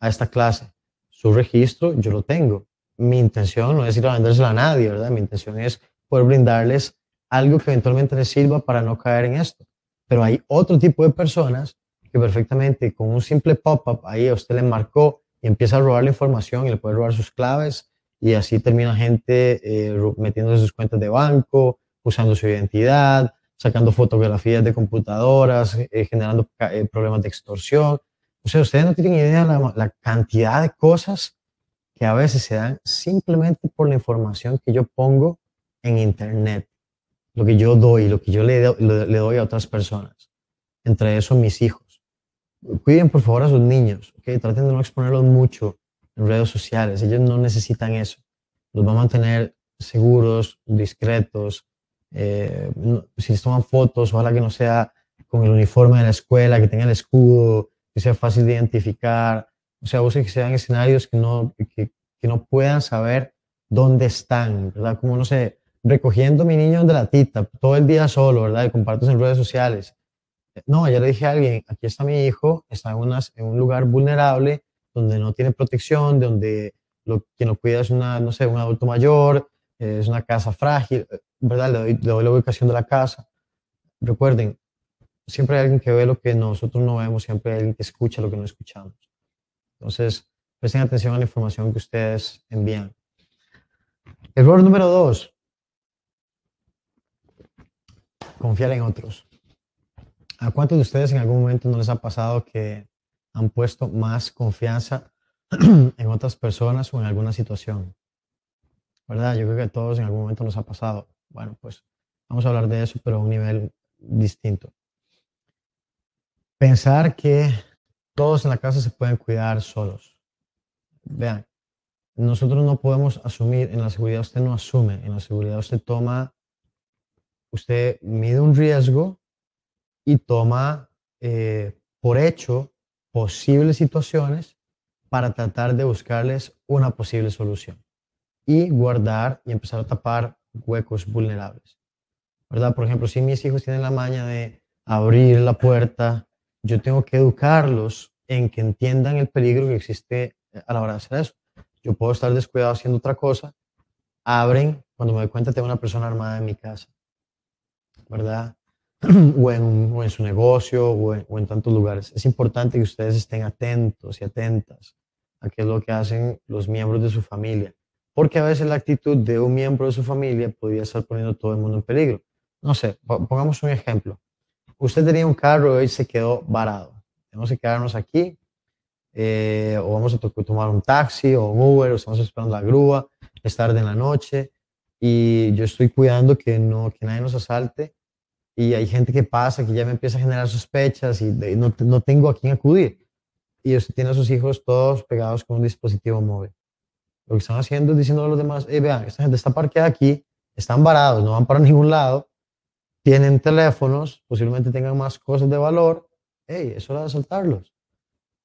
a esta clase. Su registro yo lo tengo. Mi intención no es ir a vendérselo a nadie, ¿verdad? Mi intención es poder brindarles algo que eventualmente les sirva para no caer en esto. Pero hay otro tipo de personas que perfectamente con un simple pop-up ahí a usted le marcó y empieza a robar la información y le puede robar sus claves y así termina gente eh, metiéndose sus cuentas de banco, usando su identidad, sacando fotografías de computadoras, eh, generando eh, problemas de extorsión. O sea, ustedes no tienen idea la, la cantidad de cosas que a veces se dan simplemente por la información que yo pongo en Internet, lo que yo doy, lo que yo le, do, le, doy a otras personas, entre esos mis hijos. Cuiden por favor a sus niños, ¿okay? traten de no exponerlos mucho en redes sociales, ellos no necesitan eso, los va a mantener seguros, discretos, eh, si se toman fotos, ojalá que no sea con el uniforme de la escuela, que tenga el escudo, que sea fácil de identificar. O sea, busquen que sean escenarios que no, que, que no puedan saber dónde están, ¿verdad? Como, no sé, recogiendo a mi niño de la tita todo el día solo, ¿verdad? Y compartes en redes sociales. No, ya le dije a alguien, aquí está mi hijo, está en, unas, en un lugar vulnerable, donde no tiene protección, donde lo, quien lo cuida es una, no sé, un adulto mayor, es una casa frágil. ¿Verdad? Le doy, le doy la ubicación de la casa. Recuerden, siempre hay alguien que ve lo que nosotros no vemos, siempre hay alguien que escucha lo que no escuchamos. Entonces, presten atención a la información que ustedes envían. Error número dos. Confiar en otros. ¿A cuántos de ustedes en algún momento no les ha pasado que han puesto más confianza en otras personas o en alguna situación? ¿Verdad? Yo creo que a todos en algún momento nos ha pasado. Bueno, pues vamos a hablar de eso, pero a un nivel distinto. Pensar que todos en la casa se pueden cuidar solos. Vean, nosotros no podemos asumir, en la seguridad usted no asume, en la seguridad usted toma, usted mide un riesgo y toma eh, por hecho posibles situaciones para tratar de buscarles una posible solución y guardar y empezar a tapar huecos vulnerables. ¿Verdad? Por ejemplo, si mis hijos tienen la maña de abrir la puerta, yo tengo que educarlos en que entiendan el peligro que existe a la hora de hacer eso. Yo puedo estar descuidado haciendo otra cosa, abren, cuando me doy cuenta tengo una persona armada en mi casa, ¿verdad? o, en, su negocio o en, o en tantos lugares. Es importante que ustedes estén atentos y atentas a qué es lo que hacen los miembros de su familia, porque a veces la actitud de un miembro de su familia podría estar poniendo todo el mundo en peligro. No sé, pongamos un ejemplo. Usted tenía un carro y se quedó varado. Tenemos que quedarnos aquí, eh, o vamos a tomar un taxi o un Uber, o estamos esperando la grúa, es tarde en la noche, y yo estoy cuidando que, no, que nadie nos asalte, y hay gente que pasa, que ya me empieza a generar sospechas y no, no tengo a quién acudir. Y usted tiene a sus hijos todos pegados con un dispositivo móvil. Lo que están haciendo es diciendo a los demás, hey, vean, esta gente está parqueada aquí, están varados, no van para ningún lado, tienen teléfonos, posiblemente tengan más cosas de valor, hey, es hora de saltarlos.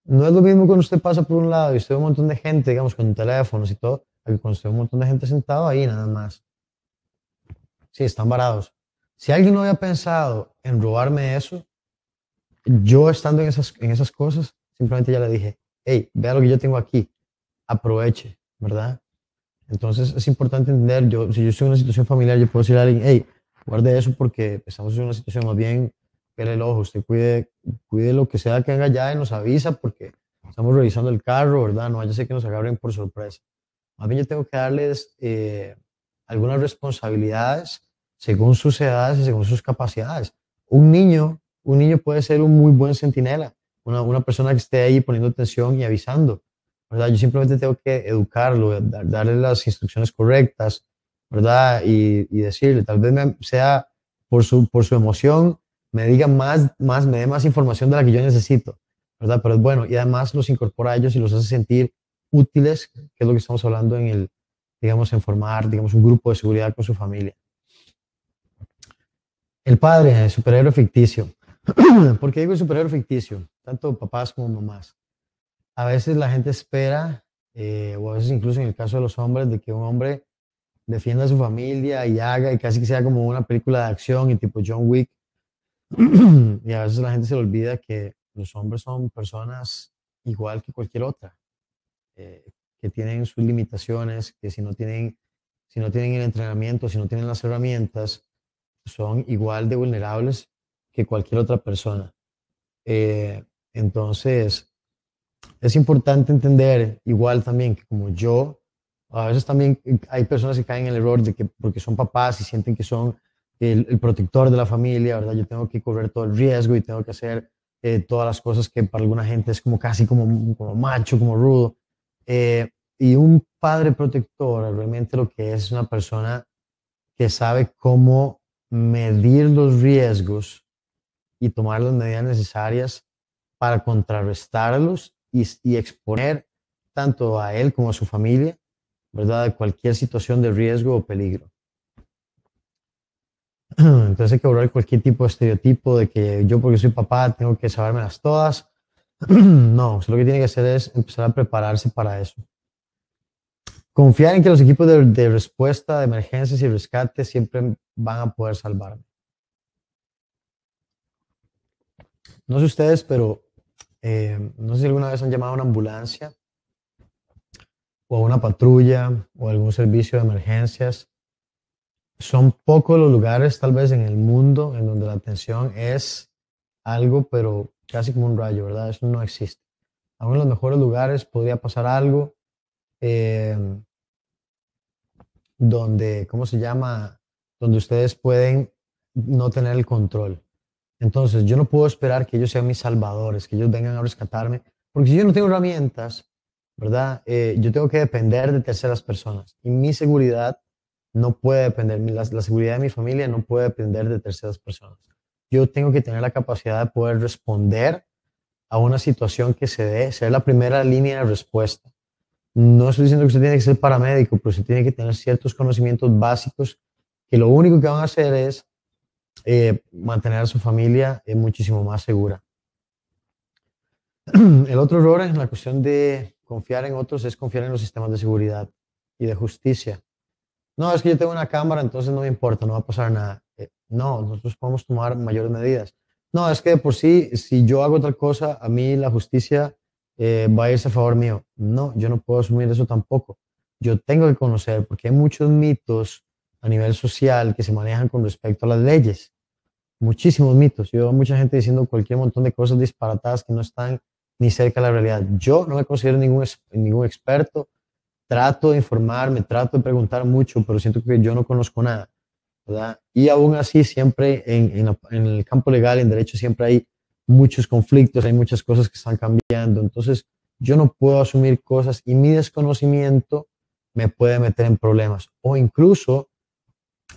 No es lo mismo cuando usted pasa por un lado y usted ve un montón de gente, digamos, con teléfonos y todo, que cuando usted ve un montón de gente sentado ahí nada más. Sí, están varados. Si alguien no había pensado en robarme eso, yo estando en esas, en esas cosas, simplemente ya le dije, hey, vea lo que yo tengo aquí, aproveche, ¿verdad? Entonces es importante entender, yo, si yo estoy en una situación familiar, yo puedo decirle a alguien, hey, guarde eso porque estamos en una situación más bien, pele el ojo, usted cuide, cuide lo que sea que haga ya y nos avisa porque estamos revisando el carro, ¿verdad? No vaya a ser que nos agarren por sorpresa. Más bien yo tengo que darles eh, algunas responsabilidades según sus edades y según sus capacidades. Un niño, un niño puede ser un muy buen centinela, una, una persona que esté ahí poniendo atención y avisando, ¿verdad? Yo simplemente tengo que educarlo, darle las instrucciones correctas, ¿verdad? Y, y decirle, tal vez sea por su, por su emoción, me diga más, más, me dé más información de la que yo necesito, ¿verdad? Pero es bueno, y además los incorpora a ellos y los hace sentir útiles, que es lo que estamos hablando en el, digamos, en formar, digamos, un grupo de seguridad con su familia. El padre, el superhéroe ficticio. ¿Por qué digo superhéroe ficticio? Tanto papás como mamás. A veces la gente espera, eh, o a veces incluso en el caso de los hombres, de que un hombre defienda a su familia y haga, y casi que sea como una película de acción y tipo John Wick. y a veces la gente se le olvida que los hombres son personas igual que cualquier otra, eh, que tienen sus limitaciones, que si no tienen, si no tienen el entrenamiento, si no tienen las herramientas, son igual de vulnerables que cualquier otra persona. Eh, entonces, es importante entender igual también que como yo, a veces también hay personas que caen en el error de que porque son papás y sienten que son el, protector de la familia, ¿verdad? Yo tengo que correr todo el riesgo y tengo que hacer eh, todas las cosas que para alguna gente es como casi como, como macho, como rudo. Eh, y un padre protector realmente lo que es una persona que sabe cómo medir los riesgos y tomar las medidas necesarias para contrarrestarlos y, exponer tanto a él como a su familia, ¿verdad?, de cualquier situación de riesgo o peligro. Entonces hay que borrar cualquier tipo de estereotipo de que yo porque soy papá tengo que sabérmelas todas. no, lo que tiene que hacer es empezar a prepararse para eso. Confiar en que los equipos de, respuesta de emergencias y rescate siempre van a poder salvarme. No sé ustedes, pero eh, no sé si alguna vez han llamado a una ambulancia o a una patrulla o algún servicio de emergencias. Son pocos los lugares tal vez en el mundo en donde la atención es algo, pero casi como un rayo, ¿verdad? Eso no existe. Aún en los mejores lugares podría pasar algo. Eh, donde, ¿cómo se llama? Donde ustedes pueden no tener el control. Entonces, yo no puedo esperar que ellos sean mis salvadores, que ellos vengan a rescatarme, porque si yo no tengo herramientas, ¿verdad? Eh, yo tengo que depender de terceras personas. Y mi seguridad no puede depender, la, la seguridad de mi familia no puede depender de terceras personas. Yo tengo que tener la capacidad de poder responder a una situación que se dé, ser la primera línea de respuesta. No estoy diciendo que usted tiene que ser paramédico, pero usted tiene que tener ciertos conocimientos básicos que lo único que van a hacer es eh, mantener a su familia eh, muchísimo más segura. El otro error en la cuestión de confiar en otros es confiar en los sistemas de seguridad y de justicia. No, es que yo tengo una cámara, entonces no me importa, no va a pasar nada. Eh, no, nosotros podemos tomar mayores medidas. No, es que por sí, si yo hago otra cosa, a mí la justicia eh, va a irse a favor mío. No, yo no puedo asumir eso tampoco. Yo tengo que conocer, porque hay muchos mitos a nivel social que se manejan con respecto a las leyes. Muchísimos mitos. Yo veo mucha gente diciendo cualquier montón de cosas disparatadas que no están ni cerca de la realidad. Yo no me considero ningún, ningún experto, trato de informarme, trato de preguntar mucho, pero siento que yo no conozco nada. Y aún así, siempre en, en, el campo legal, en derecho, siempre hay muchos conflictos, hay muchas cosas que están cambiando. Entonces, yo no puedo asumir cosas y mi desconocimiento me puede meter en problemas. O incluso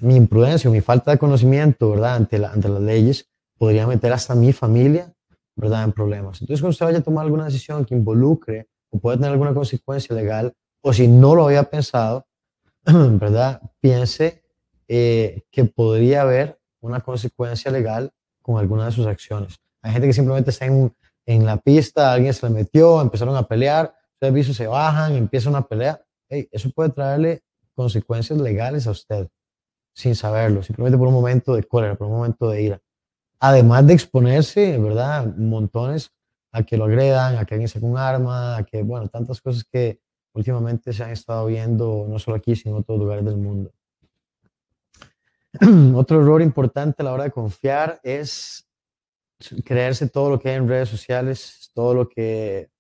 mi imprudencia o mi falta de conocimiento, ¿verdad? Ante, la, ante las leyes, podría meter hasta mi familia, ¿verdad? En problemas. Entonces, cuando usted vaya a tomar alguna decisión que involucre o pueda tener alguna consecuencia legal, o si no lo había pensado, ¿verdad? Piense eh, que podría haber una consecuencia legal con alguna de sus acciones. Hay gente que simplemente está en, la pista, alguien se le metió, empezaron a pelear, ustedes se bajan, empieza una pelea. Hey, eso puede traerle consecuencias legales a usted sin saberlo, simplemente por un momento de cólera, por un momento de ira. Además de exponerse, ¿verdad? Montones a que lo agredan, a que alguien saque un arma, a que, bueno, tantas cosas que últimamente se han estado viendo no solo aquí, sino en otros lugares del mundo. Otro error importante a la hora de confiar es creerse todo lo que hay en redes sociales, todo lo que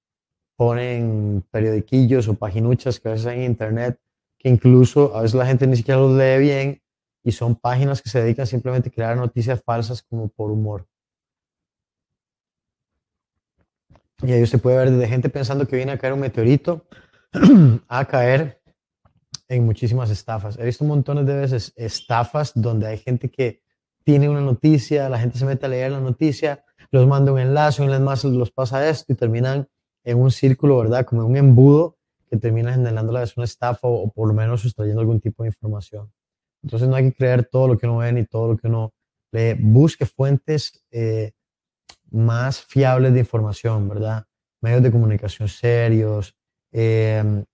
ponen periodiquillos o paginuchas que a veces hay en internet, que incluso a veces la gente ni siquiera los lee bien y son páginas que se dedican simplemente a crear noticias falsas como por humor. Y ahí usted puede ver de gente pensando que viene a caer un meteorito a caer en muchísimas estafas. He visto montones de veces estafas donde hay gente que tiene una noticia, la gente se mete a leer la noticia, los manda un enlace, un enlace los pasa esto y terminan en un círculo, ¿verdad? Como un embudo que termina generando la una estafa o por lo menos sustrayendo algún tipo de información. Entonces no hay que creer todo lo que uno ve ni todo lo que uno lee. Busque fuentes eh, más fiables de información, ¿verdad? Medios de comunicación serios, eh,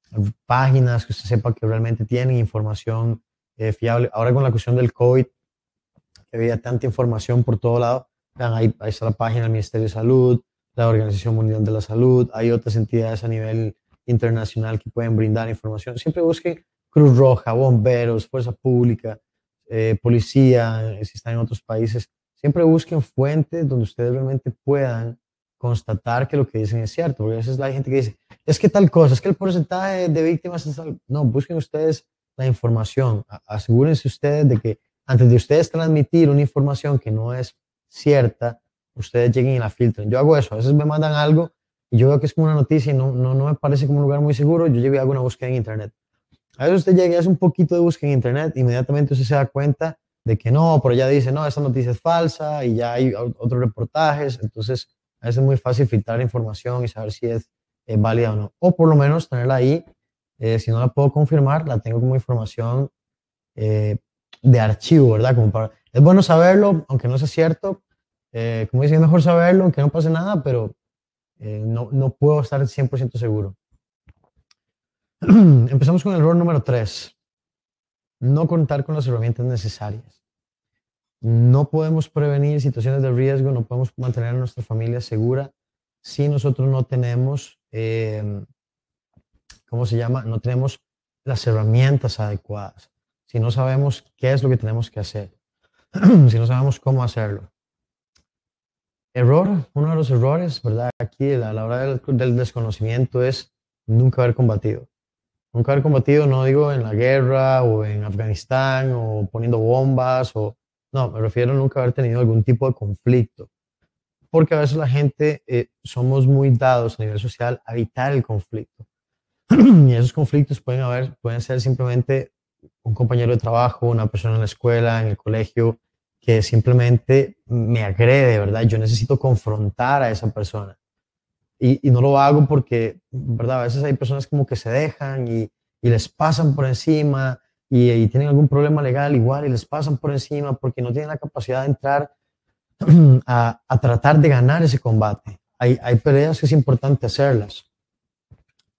páginas que usted sepa que realmente tienen información eh, fiable. Ahora con la cuestión del COVID, que había tanta información por todo lado, ahí, ahí está la página del Ministerio de Salud, la Organización Mundial de la Salud, hay otras entidades a nivel internacional que pueden brindar información. Siempre busque Cruz Roja, bomberos, fuerza pública, eh, policía, si están en otros países, siempre busquen fuentes donde ustedes realmente puedan constatar que lo que dicen es cierto, porque a veces hay gente que dice, es que tal cosa, es que el porcentaje de víctimas es tal... No, busquen ustedes la información, asegúrense ustedes de que antes de ustedes transmitir una información que no es cierta, ustedes lleguen y la filtren. Yo hago eso, a veces me mandan algo y yo veo que es como una noticia y no, no, no me parece como un lugar muy seguro, yo llego y hago una búsqueda en internet. A veces usted llega y hace un poquito de búsqueda en internet, inmediatamente usted se da cuenta de que no, pero ya dice, no, esta noticia es falsa y ya hay otros reportajes, entonces a veces es muy fácil filtrar información y saber si es válida o no. O por lo menos tenerla ahí, eh, si no la puedo confirmar, la tengo como información eh, de archivo, ¿verdad? Es bueno saberlo, aunque no sea cierto, eh, como dicen, es mejor saberlo, aunque no pase nada, pero no, no puedo estar 100% seguro. Empezamos con el error número 3. No contar con las herramientas necesarias. No podemos prevenir situaciones de riesgo, no podemos mantener a nuestra familia segura si nosotros no tenemos, eh, ¿cómo se llama? No tenemos las herramientas adecuadas. Si no sabemos qué es lo que tenemos que hacer. si no sabemos cómo hacerlo. Error, uno de los errores, ¿verdad? Aquí a la hora del desconocimiento es nunca haber combatido. Nunca haber combatido, no digo en la guerra o en Afganistán o poniendo bombas o... No, me refiero a nunca haber tenido algún tipo de conflicto. Porque a veces la gente eh, somos muy dados a nivel social a evitar el conflicto. y esos conflictos pueden, haber, pueden ser simplemente un compañero de trabajo, una persona en la escuela, en el colegio, que simplemente me agrede, ¿verdad? Yo necesito confrontar a esa persona. Y, no lo hago porque, ¿verdad? A veces hay personas como que se dejan y, y, les pasan por encima y, tienen algún problema legal igual y les pasan por encima porque no tienen la capacidad de entrar a, a tratar de ganar ese combate. Hay, hay peleas que es importante hacerlas.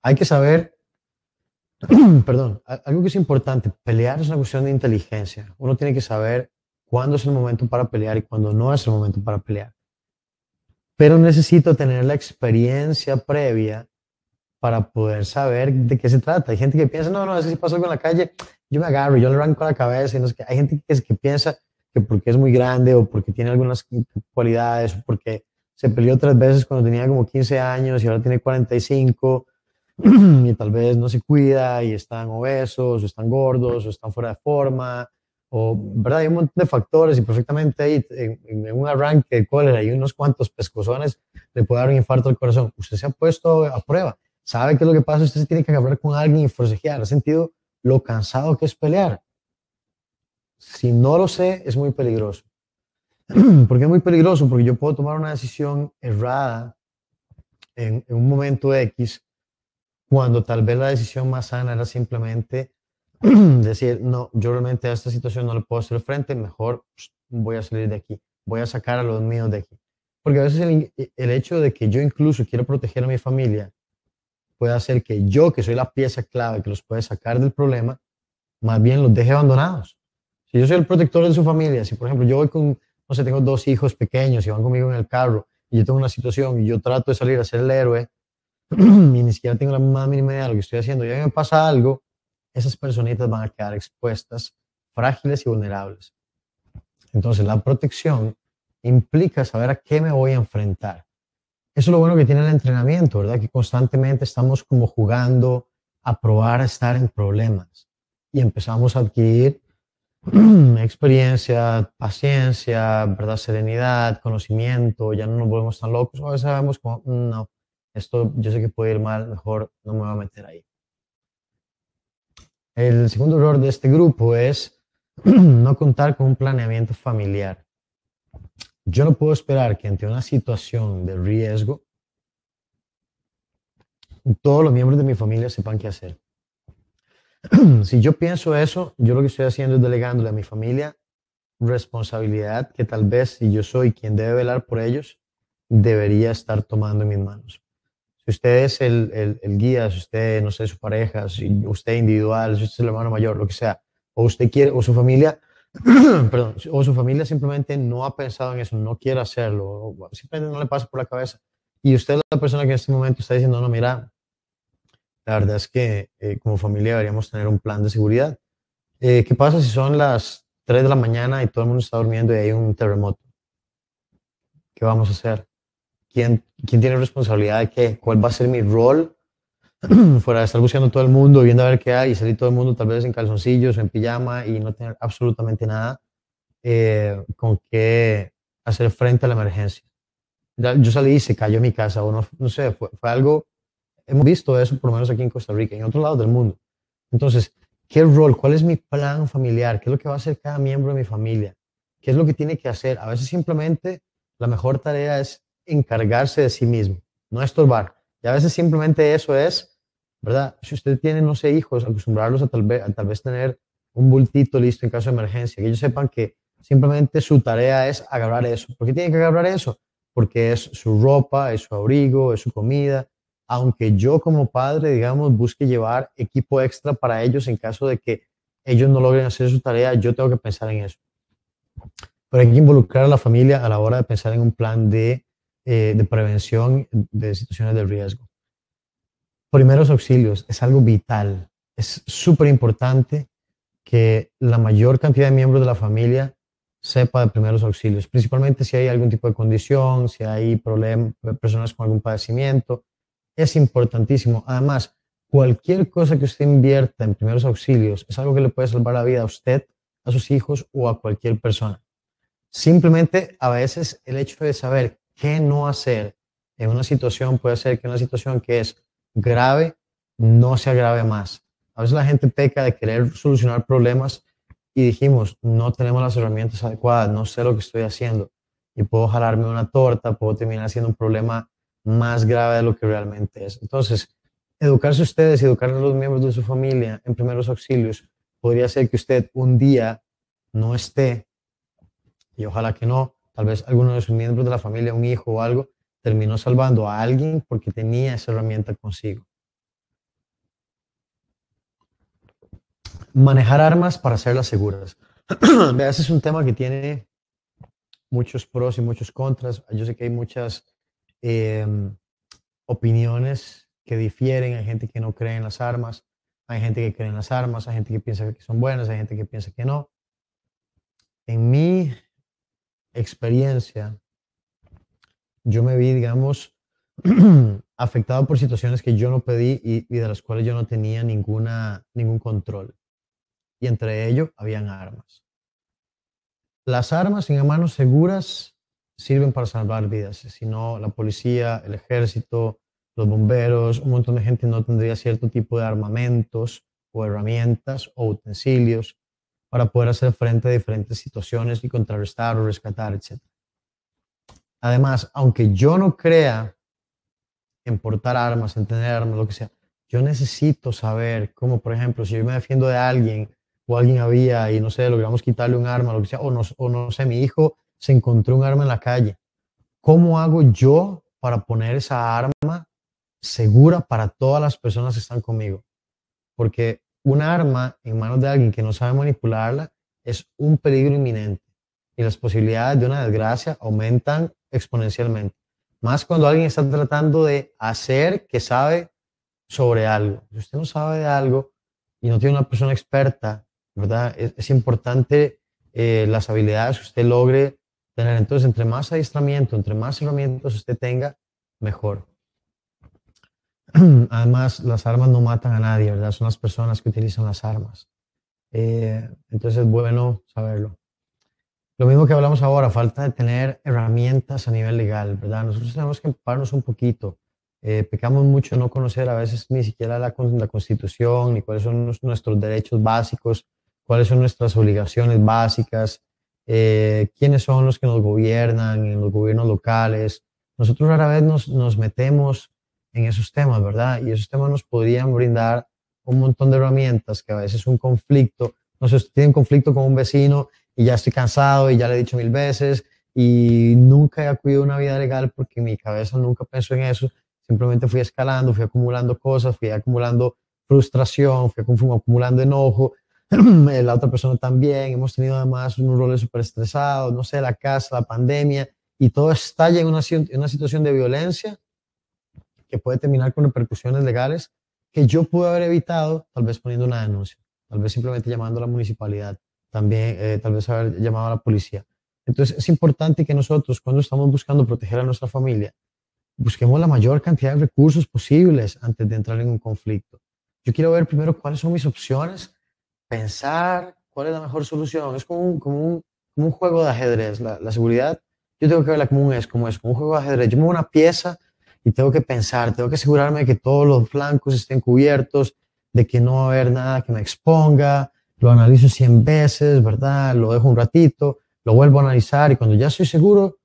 Hay que saber, perdón, algo que es importante, pelear es una cuestión de inteligencia. Uno tiene que saber cuándo es el momento para pelear y cuándo no es el momento para pelear. Pero necesito tener la experiencia previa para poder saber de qué se trata. Hay gente que piensa, no, no, es que si paso algo en la calle, yo me agarro, yo le arranco la cabeza. Y no sé qué. Hay gente que, que piensa que porque es muy grande o porque tiene algunas cualidades o porque se peleó tres veces cuando tenía como 15 años y ahora tiene 45 y tal vez no se cuida y están obesos o están gordos o están fuera de forma o, ¿verdad? Hay un montón de factores y perfectamente ahí en, un arranque de cólera y unos cuantos pescozones le puede dar un infarto al corazón. Usted se ha puesto a prueba, sabe qué es lo que pasa, usted se tiene que hablar con alguien y forcejear, ha sentido lo cansado que es pelear. Si no lo sé, es muy peligroso. ¿Por qué es muy peligroso? Porque yo puedo tomar una decisión errada en, un momento X, cuando tal vez la decisión más sana era simplemente decir, no, yo realmente a esta situación no le puedo hacer frente, mejor voy a salir de aquí, voy a sacar a los míos de aquí. Porque a veces el, el hecho de que yo incluso quiero proteger a mi familia puede hacer que yo, que soy la pieza clave que los puede sacar del problema, más bien los deje abandonados. Si yo soy el protector de su familia, si por ejemplo yo voy con no sé, tengo dos hijos pequeños y van conmigo en el carro y yo tengo una situación y yo trato de salir a ser el héroe y ni siquiera tengo la más mínima idea de lo que estoy haciendo y a mí me pasa algo, esas personitas van a quedar expuestas, frágiles y vulnerables. Entonces, la protección implica saber a qué me voy a enfrentar. Eso es lo bueno que tiene el entrenamiento, ¿verdad? Que constantemente estamos como jugando a probar a estar en problemas y empezamos a adquirir experiencia, paciencia, ¿verdad? serenidad, conocimiento, ya no nos volvemos tan locos, a veces sabemos como, mm, no, esto yo sé que puede ir mal, mejor no me voy a meter ahí. El segundo error de este grupo es no contar con un planeamiento familiar. Yo no puedo esperar que ante una situación de riesgo, todos los miembros de mi familia sepan qué hacer. si yo pienso eso, yo lo que estoy haciendo es delegándole a mi familia responsabilidad que tal vez si yo soy quien debe velar por ellos, debería estar tomando en mis manos. Si usted es el, el, guía, si usted, no sé, su pareja, si usted individual, si usted es el hermano mayor, lo que sea, o usted quiere, o su familia, perdón, o su familia simplemente no ha pensado en eso, no quiere hacerlo, simplemente no le pasa por la cabeza, y usted es la persona que en este momento está diciendo, no, mira, la verdad es que eh, como familia deberíamos tener un plan de seguridad. Eh, ¿Qué pasa si son las 3 de la mañana y todo el mundo está durmiendo y hay un terremoto? ¿Qué vamos a hacer? ¿Quién, quién tiene responsabilidad de qué? ¿Cuál va a ser mi rol? Fuera de estar buscando todo el mundo, viendo a ver qué hay y salir todo el mundo tal vez en calzoncillos en pijama y no tener absolutamente nada eh, con qué hacer frente a la emergencia. Yo salí y se cayó mi casa o no, no sé, fue, fue algo Hemos visto eso por lo menos aquí en Costa Rica y en otros lados del mundo. Entonces, ¿qué rol? ¿Cuál es mi plan familiar? ¿Qué es lo que va a hacer cada miembro de mi familia? ¿Qué es lo que tiene que hacer? A veces simplemente la mejor tarea es encargarse de sí mismo, no estorbar. Y a veces simplemente eso es, ¿verdad? Si usted tiene, no sé, hijos, acostumbrarlos a tal vez, tener un bultito listo en caso de emergencia, que ellos sepan que simplemente su tarea es agarrar eso. ¿Por qué tiene que agarrar eso? Porque es su ropa, es su abrigo, es su comida, aunque yo como padre, digamos, busque llevar equipo extra para ellos en caso de que ellos no logren hacer su tarea, yo tengo que pensar en eso. Pero hay que involucrar a la familia a la hora de pensar en un plan de, eh, de prevención de situaciones de riesgo. Primeros auxilios es algo vital. Es súper importante que la mayor cantidad de miembros de la familia sepa de primeros auxilios, principalmente si hay algún tipo de condición, si hay problemas, personas con algún padecimiento, es importantísimo. Además, cualquier cosa que usted invierta en primeros auxilios es algo que le puede salvar la vida a usted, a sus hijos o a cualquier persona. Simplemente a veces el hecho de saber qué no hacer en una situación puede hacer que una situación que es grave no se agrave más. A veces la gente peca de querer solucionar problemas y dijimos, no tenemos las herramientas adecuadas, no sé lo que estoy haciendo y puedo jalarme una torta, puedo terminar siendo un problema más grave de lo que realmente es. Entonces, educarse ustedes, educar a los miembros de su familia en primeros auxilios podría ser que usted un día no esté, y ojalá que no, tal vez alguno de sus miembros de la familia, un hijo o algo, terminó salvando a alguien porque tenía esa herramienta consigo. Manejar armas para hacerlas seguras. ese es un tema que tiene muchos pros y muchos contras. Yo sé que hay muchas em, opiniones que difieren. Hay gente que no cree en las armas, hay gente que cree en las armas, hay gente que piensa que son buenas, hay gente que piensa que no. En mi experiencia, yo me vi, digamos, afectado por situaciones que yo no pedí y, de las cuales yo no tenía ninguna, ningún control. Y entre ellos habían armas. Las armas en manos seguras sirven para salvar vidas. Si no, la policía, el ejército, los bomberos, un montón de gente no tendría cierto tipo de armamentos o herramientas o utensilios para poder hacer frente a diferentes situaciones y contrarrestar o rescatar, etc. Además, aunque yo no crea en portar armas, en tener armas, lo que sea, yo necesito saber cómo, por ejemplo, si yo me defiendo de alguien o alguien había y no sé, logramos quitarle un arma, lo que sea, o o no sé, mi hijo se encontró un arma en la calle. ¿Cómo hago yo para poner esa arma segura para todas las personas que están conmigo? Porque un arma en manos de alguien que no sabe manipularla es un peligro inminente y las posibilidades de una desgracia aumentan exponencialmente. Más cuando alguien está tratando de hacer que sabe sobre algo. Si usted no sabe de algo y no tiene una persona experta, ¿verdad? Es, importante eh, las habilidades que usted logre tener. Entonces, entre más adiestramiento, entre más herramientas usted tenga, mejor. Además, las armas no matan a nadie, ¿verdad? Son las personas que utilizan las armas. Eh, entonces es bueno saberlo. Lo mismo que hablamos ahora, falta de tener herramientas a nivel legal, ¿verdad? Nosotros tenemos que empaparnos un poquito. Eh, pecamos mucho no conocer a veces ni siquiera la, la Constitución, ni cuáles son nuestros derechos básicos, cuáles son nuestras obligaciones básicas, eh, quiénes son los que nos gobiernan en los gobiernos locales. Nosotros rara vez nos, nos metemos en esos temas, ¿verdad? Y esos temas nos podrían brindar un montón de herramientas que a veces un conflicto, no sé, usted tiene un conflicto con un vecino y ya estoy cansado y ya le he dicho mil veces y nunca he acudido a una vida legal porque mi cabeza nunca pensó en eso. Simplemente fui escalando, fui acumulando cosas, fui acumulando frustración, fui acumulando enojo. la otra persona también. Hemos tenido además unos roles súper estresados, no sé, la casa, la pandemia y todo estalla en una, en una situación de violencia que puede terminar con repercusiones legales que yo pude haber evitado, tal vez poniendo una denuncia, tal vez simplemente llamando a la municipalidad también eh, tal vez haber llamado a la policía. Entonces es importante que nosotros cuando estamos buscando proteger a nuestra familia, busquemos la mayor cantidad de recursos posibles antes de entrar en un conflicto. Yo quiero ver primero cuáles son mis opciones, pensar cuál es la mejor solución. Es como un, como un, juego de ajedrez. La, seguridad, yo tengo que verla como es, como es, como un juego de ajedrez. Yo me una pieza y tengo que pensar, tengo que asegurarme de que todos los flancos estén cubiertos, de que no va a haber nada que me exponga, lo analizo 100 veces, ¿verdad? Lo dejo un ratito, lo vuelvo a analizar y cuando ya estoy seguro,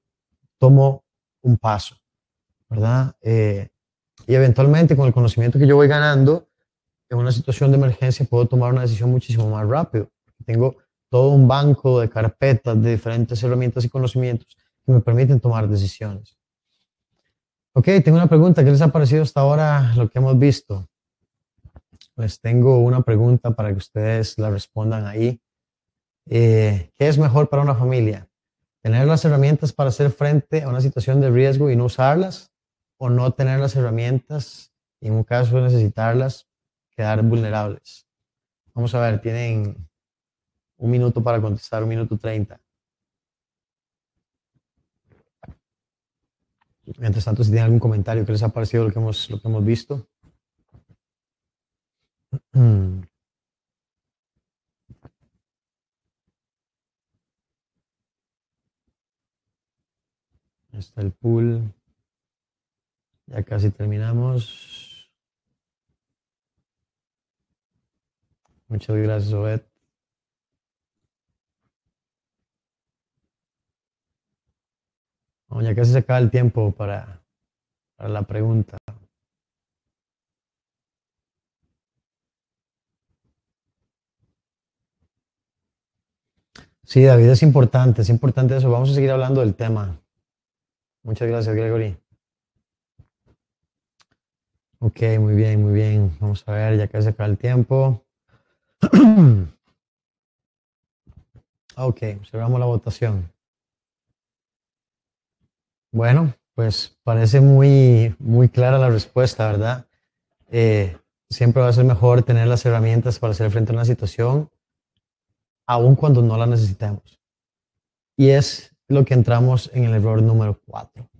tomo un paso, ¿verdad? Eh, y eventualmente con el conocimiento que yo voy ganando, en una situación de emergencia puedo tomar una decisión muchísimo más rápido. Tengo todo un banco de carpetas de diferentes herramientas y conocimientos que me permiten tomar decisiones. Ok, tengo una pregunta. ¿Qué les ha parecido hasta ahora lo que hemos visto? les tengo una pregunta para que ustedes la respondan ahí. Eh, ¿Qué es mejor para una familia? ¿Tener las herramientas para hacer frente a una situación de riesgo y no usarlas? ¿O no tener las herramientas y en un caso de necesitarlas, quedar vulnerables? Vamos a ver, tienen un minuto para contestar, un minuto treinta. Mientras tanto, si tienen algún comentario, ¿qué les ha parecido lo que hemos, lo que hemos visto? Está el pool. Ya casi terminamos. Muchas gracias, Obed. Ya casi se acaba el tiempo para, para la pregunta. Sí, David, es importante, es importante eso. Vamos a seguir hablando del tema. Muchas gracias, Gregory. Ok, muy bien, muy bien. Vamos a ver, ya casi se acaba el tiempo. ok, cerramos la votación. Bueno, pues parece muy, muy clara la respuesta, ¿verdad? Eh, siempre va a ser mejor tener las herramientas para hacer frente a una situación, aun cuando no la necesitemos. Y es lo que entramos en el error número cuatro.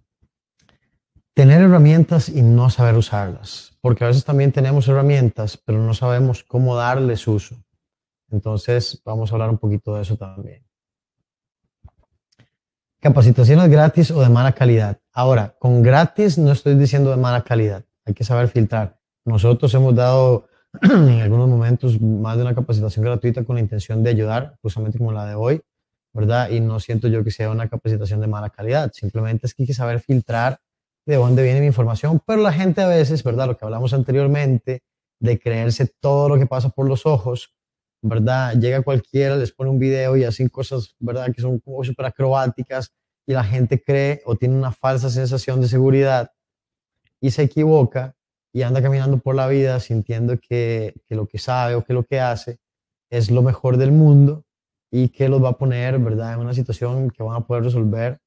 Tener herramientas y no saber usarlas, porque a veces también tenemos herramientas, pero no sabemos cómo darles uso. Entonces, vamos a hablar un poquito de eso también. Capacitaciones gratis o de mala calidad. Ahora, con gratis no estoy diciendo de mala calidad, hay que saber filtrar. Nosotros hemos dado en algunos momentos más de una capacitación gratuita con la intención de ayudar, justamente como la de hoy, ¿verdad? Y no siento yo que sea una capacitación de mala calidad, simplemente es que hay que saber filtrar de dónde viene mi información, pero la gente a veces, ¿verdad? Lo que hablamos anteriormente, de creerse todo lo que pasa por los ojos, ¿verdad? Llega cualquiera, les pone un video y hacen cosas, ¿verdad? Que son como súper acrobáticas y la gente cree o tiene una falsa sensación de seguridad y se equivoca y anda caminando por la vida sintiendo que, que, lo que sabe o que lo que hace es lo mejor del mundo y que los va a poner, ¿verdad?, en una situación que van a poder resolver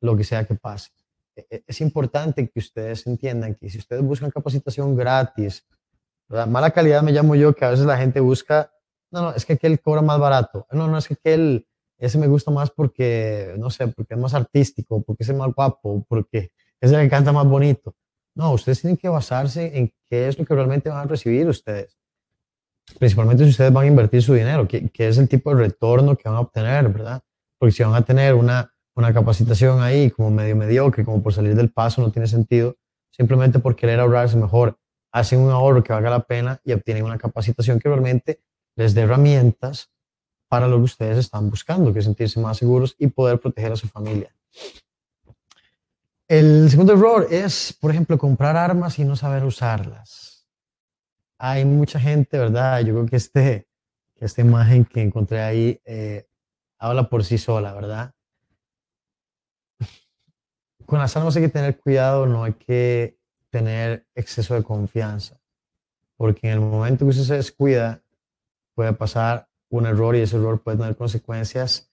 lo que sea que pase. E, e, es importante que ustedes entiendan que si ustedes buscan capacitación gratis, ¿verdad? mala calidad me llamo yo, que a veces la gente busca, no, no, es que aquel cobra más barato, no, no, es que aquel, ese me gusta más porque, no sé, porque es más artístico, porque es más guapo, porque es el que canta más bonito. No, ustedes tienen que basarse en qué es lo que realmente van a recibir ustedes. Principalmente si ustedes van a invertir su dinero, qué, qué es el tipo de retorno que van a obtener, ¿verdad? Porque si van a tener una, una capacitación ahí como medio mediocre, como por salir del paso, no tiene sentido. Simplemente por querer ahorrarse mejor, hacen un ahorro que valga la pena y obtienen una capacitación que realmente les dé herramientas para lo que ustedes están buscando, que es sentirse más seguros y poder proteger a su familia. El segundo error es, por ejemplo, comprar armas y no saber usarlas. Hay mucha gente, ¿verdad? Yo creo que este, esta imagen que encontré ahí eh, habla por sí sola, ¿verdad? Con las armas hay que tener cuidado, no hay que tener exceso de confianza, porque en el momento que usted se descuida, puede pasar un error y ese error puede tener consecuencias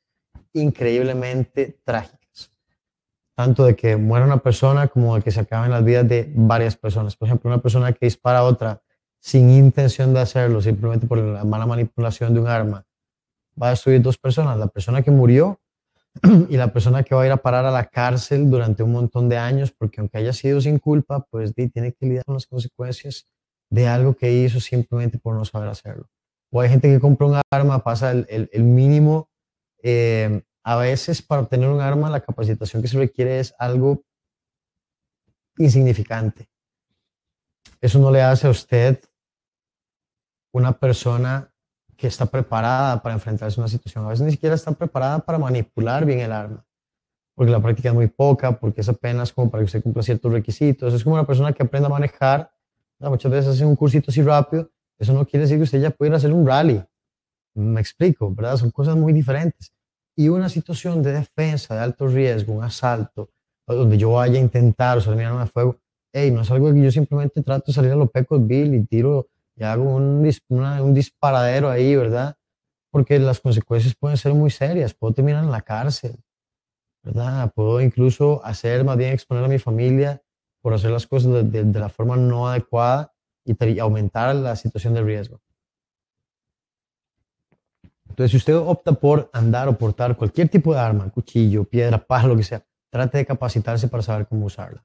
increíblemente trágicas tanto de que muera una persona como de que se acaben las vidas de varias personas. Por ejemplo, una persona que dispara a otra sin intención de hacerlo, simplemente por la mala manipulación de un arma, va a destruir dos personas, la persona que murió y la persona que va a ir a parar a la cárcel durante un montón de años, porque aunque haya sido sin culpa, pues tiene que lidiar con las consecuencias de algo que hizo simplemente por no saber hacerlo. O hay gente que compra un arma, pasa el, mínimo eh, a veces para obtener un arma la capacitación que se requiere es algo insignificante. Eso no le hace a usted una persona que está preparada para enfrentarse a una situación. A veces ni siquiera está preparada para manipular bien el arma, porque la práctica es muy poca, porque es apenas como para que usted cumpla ciertos requisitos. Es como una persona que aprende a manejar, muchas veces hace un cursito así rápido. Eso no quiere decir que usted ya pudiera hacer un rally. Me explico, ¿verdad? Son cosas muy diferentes y una situación de defensa de alto riesgo, un asalto, donde yo vaya a intentar usar mi arma de fuego, hey, no es algo que yo simplemente trato de salir a los pecos Bill y tiro y hago un, un disparadero ahí, ¿verdad? Porque las consecuencias pueden ser muy serias, puedo terminar en la cárcel, ¿verdad? Puedo incluso hacer, más bien exponer a mi familia por hacer las cosas de, de la forma no adecuada y aumentar la situación de riesgo. Entonces, si usted opta por andar o portar cualquier tipo de arma, cuchillo, piedra, paja, lo que sea, trate de capacitarse para saber cómo usarla.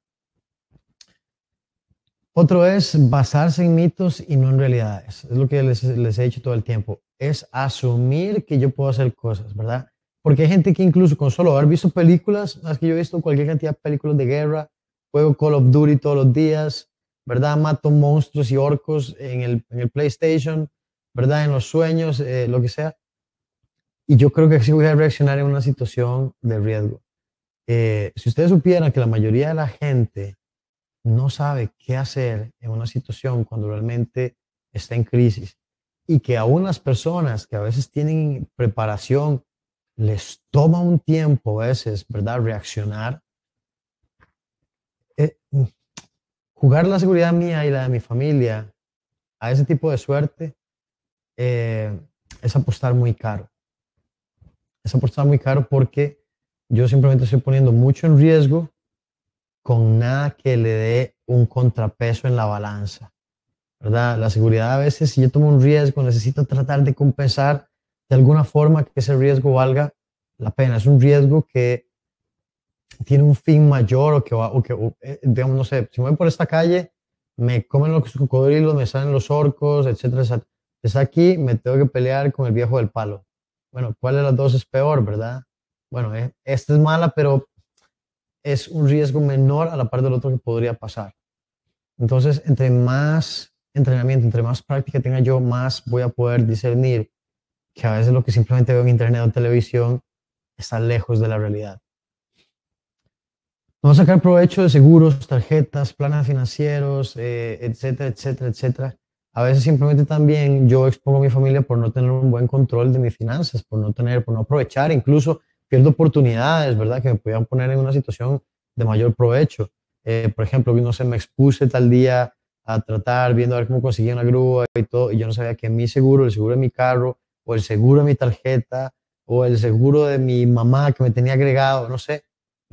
Otro es basarse en mitos y no en realidades. Es lo que les, les, he dicho todo el tiempo. Es asumir que yo puedo hacer cosas, ¿verdad? Porque hay gente que incluso con solo haber visto películas, las que yo he visto cualquier cantidad de películas de guerra, juego Call of Duty todos los días, ¿verdad? Mato monstruos y orcos en el, en el PlayStation, ¿verdad? En los sueños, eh, lo que sea. Y yo creo que así voy a reaccionar en una situación de riesgo. Eh, si ustedes supieran que la mayoría de la gente no sabe qué hacer en una situación cuando realmente está en crisis y que aún las personas que a veces tienen preparación les toma un tiempo a veces, ¿verdad? Reaccionar. Eh, jugar la seguridad mía y la de mi familia a ese tipo de suerte eh, es apostar muy caro. Es apostar muy caro porque yo simplemente estoy poniendo mucho en riesgo con nada que le dé un contrapeso en la balanza. ¿verdad? La seguridad a veces, si yo tomo un riesgo, necesito tratar de compensar de alguna forma que ese riesgo valga la pena. Es un riesgo que tiene un fin mayor o que, o que eh, digamos, no sé, si me voy por esta calle, me comen los cocodrilos, me salen los orcos, etcétera. Es aquí, me tengo que pelear con el viejo del palo. Bueno, ¿cuál de las dos es peor, verdad? Bueno, eh, esta es mala, pero es un riesgo menor a la par del otro que podría pasar. Entonces, entre más entrenamiento, entre más práctica tenga yo, más voy a poder discernir que a veces lo que simplemente veo en internet o en televisión está lejos de la realidad. Vamos a sacar provecho de seguros, tarjetas, planes financieros, eh, etcétera, etcétera, etcétera. A veces simplemente también yo expongo a mi familia por no tener un buen control de mis finanzas, por no tener, por no aprovechar, incluso pierdo oportunidades, ¿verdad? Que me podían poner en una situación de mayor provecho. Eh, por ejemplo, no sé, me expuse tal día a tratar, viendo a ver cómo conseguía una grúa y todo, y yo no sabía que mi seguro, el seguro de mi carro, o el seguro de mi tarjeta, o el seguro de mi mamá que me tenía agregado, no sé,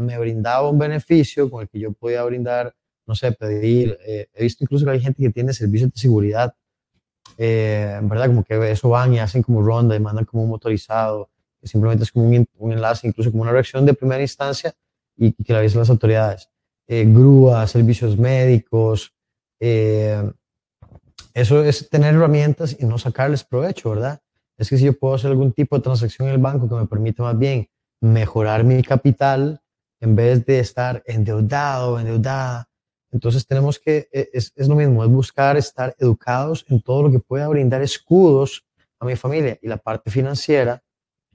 me brindaba un beneficio con el que yo podía brindar, no sé, pedir, eh, he visto incluso que hay gente que tiene servicios de seguridad, eh, ¿verdad? Como que eso van y hacen como ronda y mandan como un motorizado, que simplemente es como un, enlace, incluso como una reacción de primera instancia y, que la avisan las autoridades. Eh, grúas, servicios médicos, eh, eso es tener herramientas y no sacarles provecho, ¿verdad? Es que si yo puedo hacer algún tipo de transacción en el banco que me permite más bien mejorar mi capital en vez de estar endeudado, endeudada, entonces tenemos que, e, es, es, lo mismo, es buscar estar educados en todo lo que pueda brindar escudos a mi familia y la parte financiera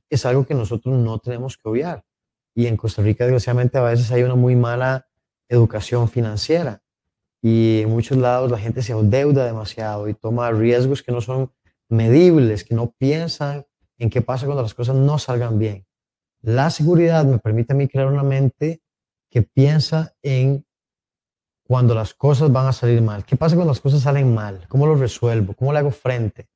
es algo que nosotros no tenemos que obviar. Y en Costa Rica, desgraciadamente, a veces hay una muy mala educación financiera y en muchos lados la gente se endeuda demasiado y toma riesgos que no son medibles, que no piensan en qué pasa cuando las cosas no salgan bien. La seguridad me permite a mí crear una mente que piensa en cuando las cosas van a salir mal. ¿Qué pasa cuando las cosas salen mal? ¿Cómo lo resuelvo? ¿Cómo le hago frente?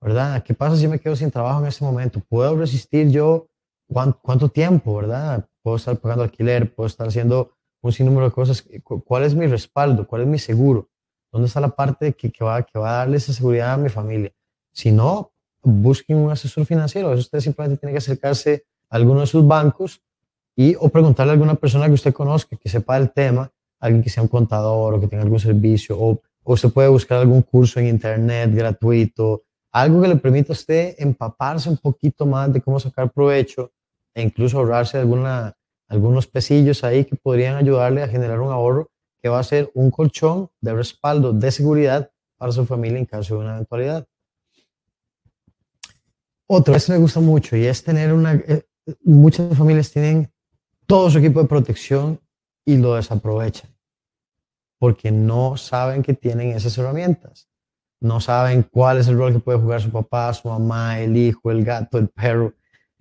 ¿Verdad? ¿Qué pasa si me quedo sin trabajo en ese momento? ¿Puedo resistir yo cuánto, tiempo? ¿Verdad? ¿Puedo estar pagando alquiler? ¿Puedo estar haciendo un sinnúmero de cosas. ¿Cuál es mi respaldo? ¿Cuál es mi seguro? ¿Dónde está la parte que, va, que va a darle esa seguridad a mi familia? Si no, busquen un asesor financiero. Eso usted simplemente tiene que acercarse alguno de sus bancos y o preguntarle a alguna persona que usted conozca, que sepa el tema, alguien que sea un contador o que tenga algún servicio, o, o usted puede buscar algún curso en internet gratuito, algo que le permita a usted empaparse un poquito más de cómo sacar provecho e incluso ahorrarse alguna algunos pesillos ahí que podrían ayudarle a generar un ahorro que va a ser un colchón de respaldo de seguridad para su familia en caso de una eventualidad. Otro, este me gusta mucho y es tener una... Muchas familias tienen todo su equipo de protección y lo desaprovechan porque no saben que tienen esas herramientas. No saben cuál es el rol que puede jugar su papá, su mamá, el hijo, el gato, el perro.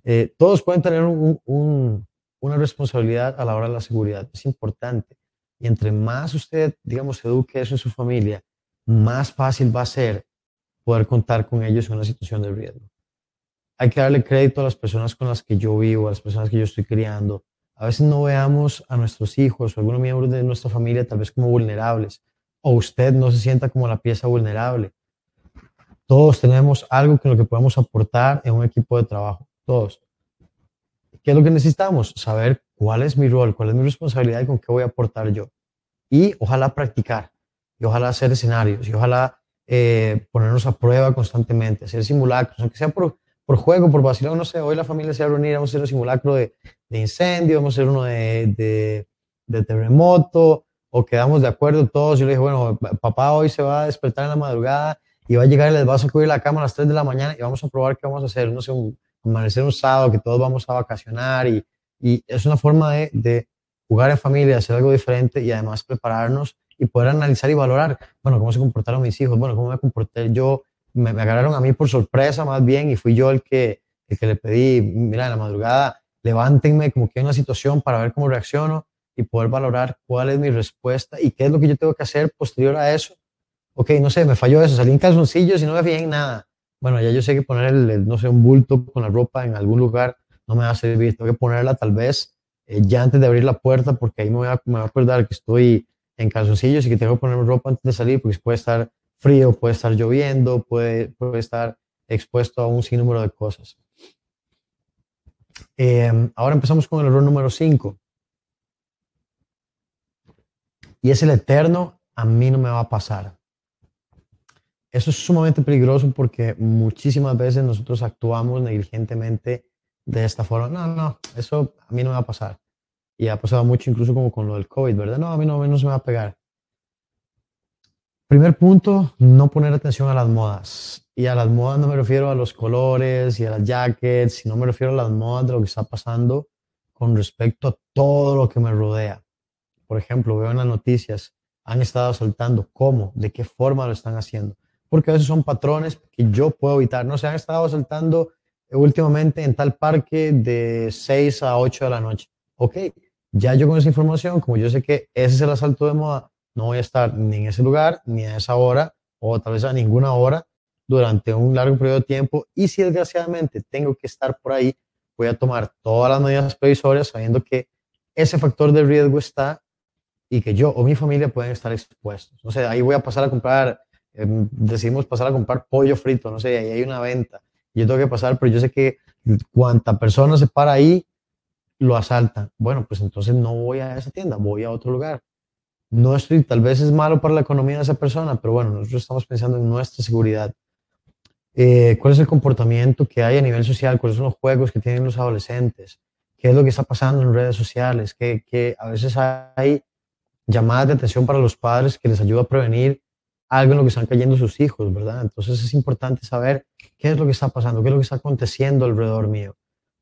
Eh, todos pueden tener un, una responsabilidad a la hora de la seguridad. Es importante. Y entre más usted, digamos, eduque eso en su familia, más fácil va a ser poder contar con ellos en una situación de riesgo. Hay que darle crédito a las personas con las que yo vivo, a las personas que yo estoy criando. A veces no veamos a nuestros hijos o algunos miembros de nuestra familia tal vez como vulnerables o usted no se sienta como la pieza vulnerable. Todos tenemos algo que lo que podemos aportar en un equipo de trabajo, todos. ¿Qué es lo que necesitamos? Saber cuál es mi rol, cuál es mi responsabilidad y con qué voy a aportar yo. Y ojalá practicar, y ojalá hacer escenarios, y ojalá eh, ponernos a prueba constantemente, hacer simulacros, aunque sea por, por juego, por vacilón, no sé, hoy la familia se va a reunir, vamos a hacer un simulacro de, incendio, vamos a hacer uno de, terremoto, o quedamos de acuerdo todos. Yo le dije, bueno, papá hoy se va a despertar en la madrugada y va a llegar y les va a sacudir la cama a las 3 de la mañana y vamos a probar qué vamos a hacer, no sé, un, amanecer un sábado, que todos vamos a vacacionar y, y es una forma de, de, jugar en familia, hacer algo diferente y además prepararnos y poder analizar y valorar, bueno, cómo se comportaron mis hijos, bueno, cómo me comporté yo, me, me agarraron a mí por sorpresa más bien y fui yo el que, el que le pedí, mira, en la madrugada, levántenme como que hay una situación para ver cómo reacciono y poder valorar cuál es mi respuesta y qué es lo que yo tengo que hacer posterior a eso. Ok, no sé, me falló eso, salí en calzoncillos y no me fijé en nada. Bueno, ya yo sé que poner, el, no sé, un bulto con la ropa en algún lugar no me va a servir. Tengo que ponerla tal vez eh, ya antes de abrir la puerta porque ahí me voy, a, me voy a acordar que estoy en calzoncillos y que tengo que ponerme ropa antes de salir porque puede estar frío, puede estar lloviendo, puede, puede estar expuesto a un sinnúmero de cosas. Eh, ahora empezamos con el error número 5. Y es el eterno, a mí no me va a pasar. Eso es sumamente peligroso porque muchísimas veces nosotros actuamos negligentemente de esta forma. No, no, eso a mí no me va a pasar. Y ha pasado mucho incluso como con lo del COVID, ¿verdad? No, a mí no, a se me va a pegar. Primer punto, no poner atención a las modas. Y a las modas no me refiero a los colores y a las jackets, sino me refiero a las modas de lo que está pasando con respecto a todo lo que me rodea. Por ejemplo, veo en las noticias, han estado asaltando, ¿cómo? ¿De qué forma lo están haciendo? Porque a veces son patrones que yo puedo evitar. No se han estado asaltando últimamente en tal parque de 6 a 8 de la noche. Ok, ya yo con esa información, como yo sé que ese es el asalto de moda, no voy a estar ni en ese lugar, ni a esa hora, o tal vez a ninguna hora durante un largo periodo de tiempo. Y si desgraciadamente tengo que estar por ahí, voy a tomar todas las medidas previsorias sabiendo que ese factor de riesgo está y que yo o mi familia pueden estar expuestos. No sé, ahí voy a pasar a comprar, em, decidimos pasar a comprar pollo frito, no sé, ahí hay una venta. Yo tengo que pasar, pero yo sé que cuanta persona se para ahí, lo asaltan. Bueno, pues entonces no voy a esa tienda, voy a otro lugar. No estoy, tal vez es malo para la economía de esa persona, pero bueno, nosotros estamos pensando en nuestra seguridad. Eh, ¿Cuál es el comportamiento que hay a nivel social? ¿Cuáles son los juegos que tienen los adolescentes? ¿Qué es lo que está pasando en redes sociales? Que, que a veces hay llamadas de atención para los padres que les ayuda a prevenir algo en lo que están cayendo sus hijos, ¿verdad? Entonces es importante saber qué es lo que está pasando, qué es lo que está aconteciendo alrededor mío,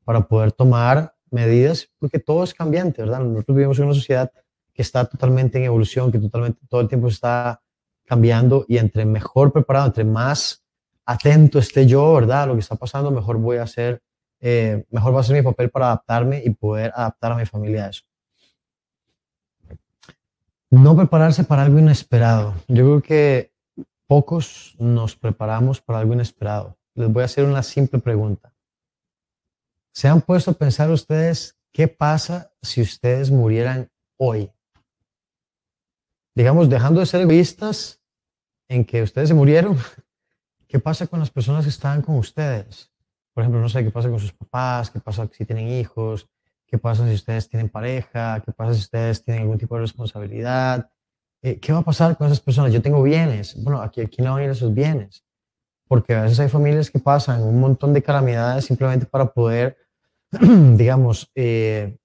para poder tomar medidas, porque todo es cambiante, ¿verdad? Nosotros vivimos en una sociedad que está totalmente en evolución, que totalmente todo el tiempo está cambiando y entre mejor preparado, entre más atento esté yo, ¿verdad? A lo que está pasando, mejor voy a hacer, eh, mejor va a ser mi papel para adaptarme y poder adaptar a mi familia a eso. No prepararse para algo inesperado. Yo creo que pocos nos preparamos para algo inesperado. Les voy a hacer una simple pregunta. ¿Se han puesto a pensar ustedes qué pasa si ustedes murieran hoy? Digamos, dejando de ser egoístas en que ustedes se murieron, ¿qué pasa con las personas que están con ustedes? Por ejemplo, no sé qué pasa con sus papás, qué pasa si tienen hijos, qué pasa si ustedes tienen pareja, qué pasa si ustedes tienen algún tipo de responsabilidad, eh, ¿qué va a pasar con esas personas? Yo tengo bienes, bueno, aquí, aquí no van a ir esos bienes, porque a veces hay familias que pasan un montón de calamidades simplemente para poder, digamos, eh,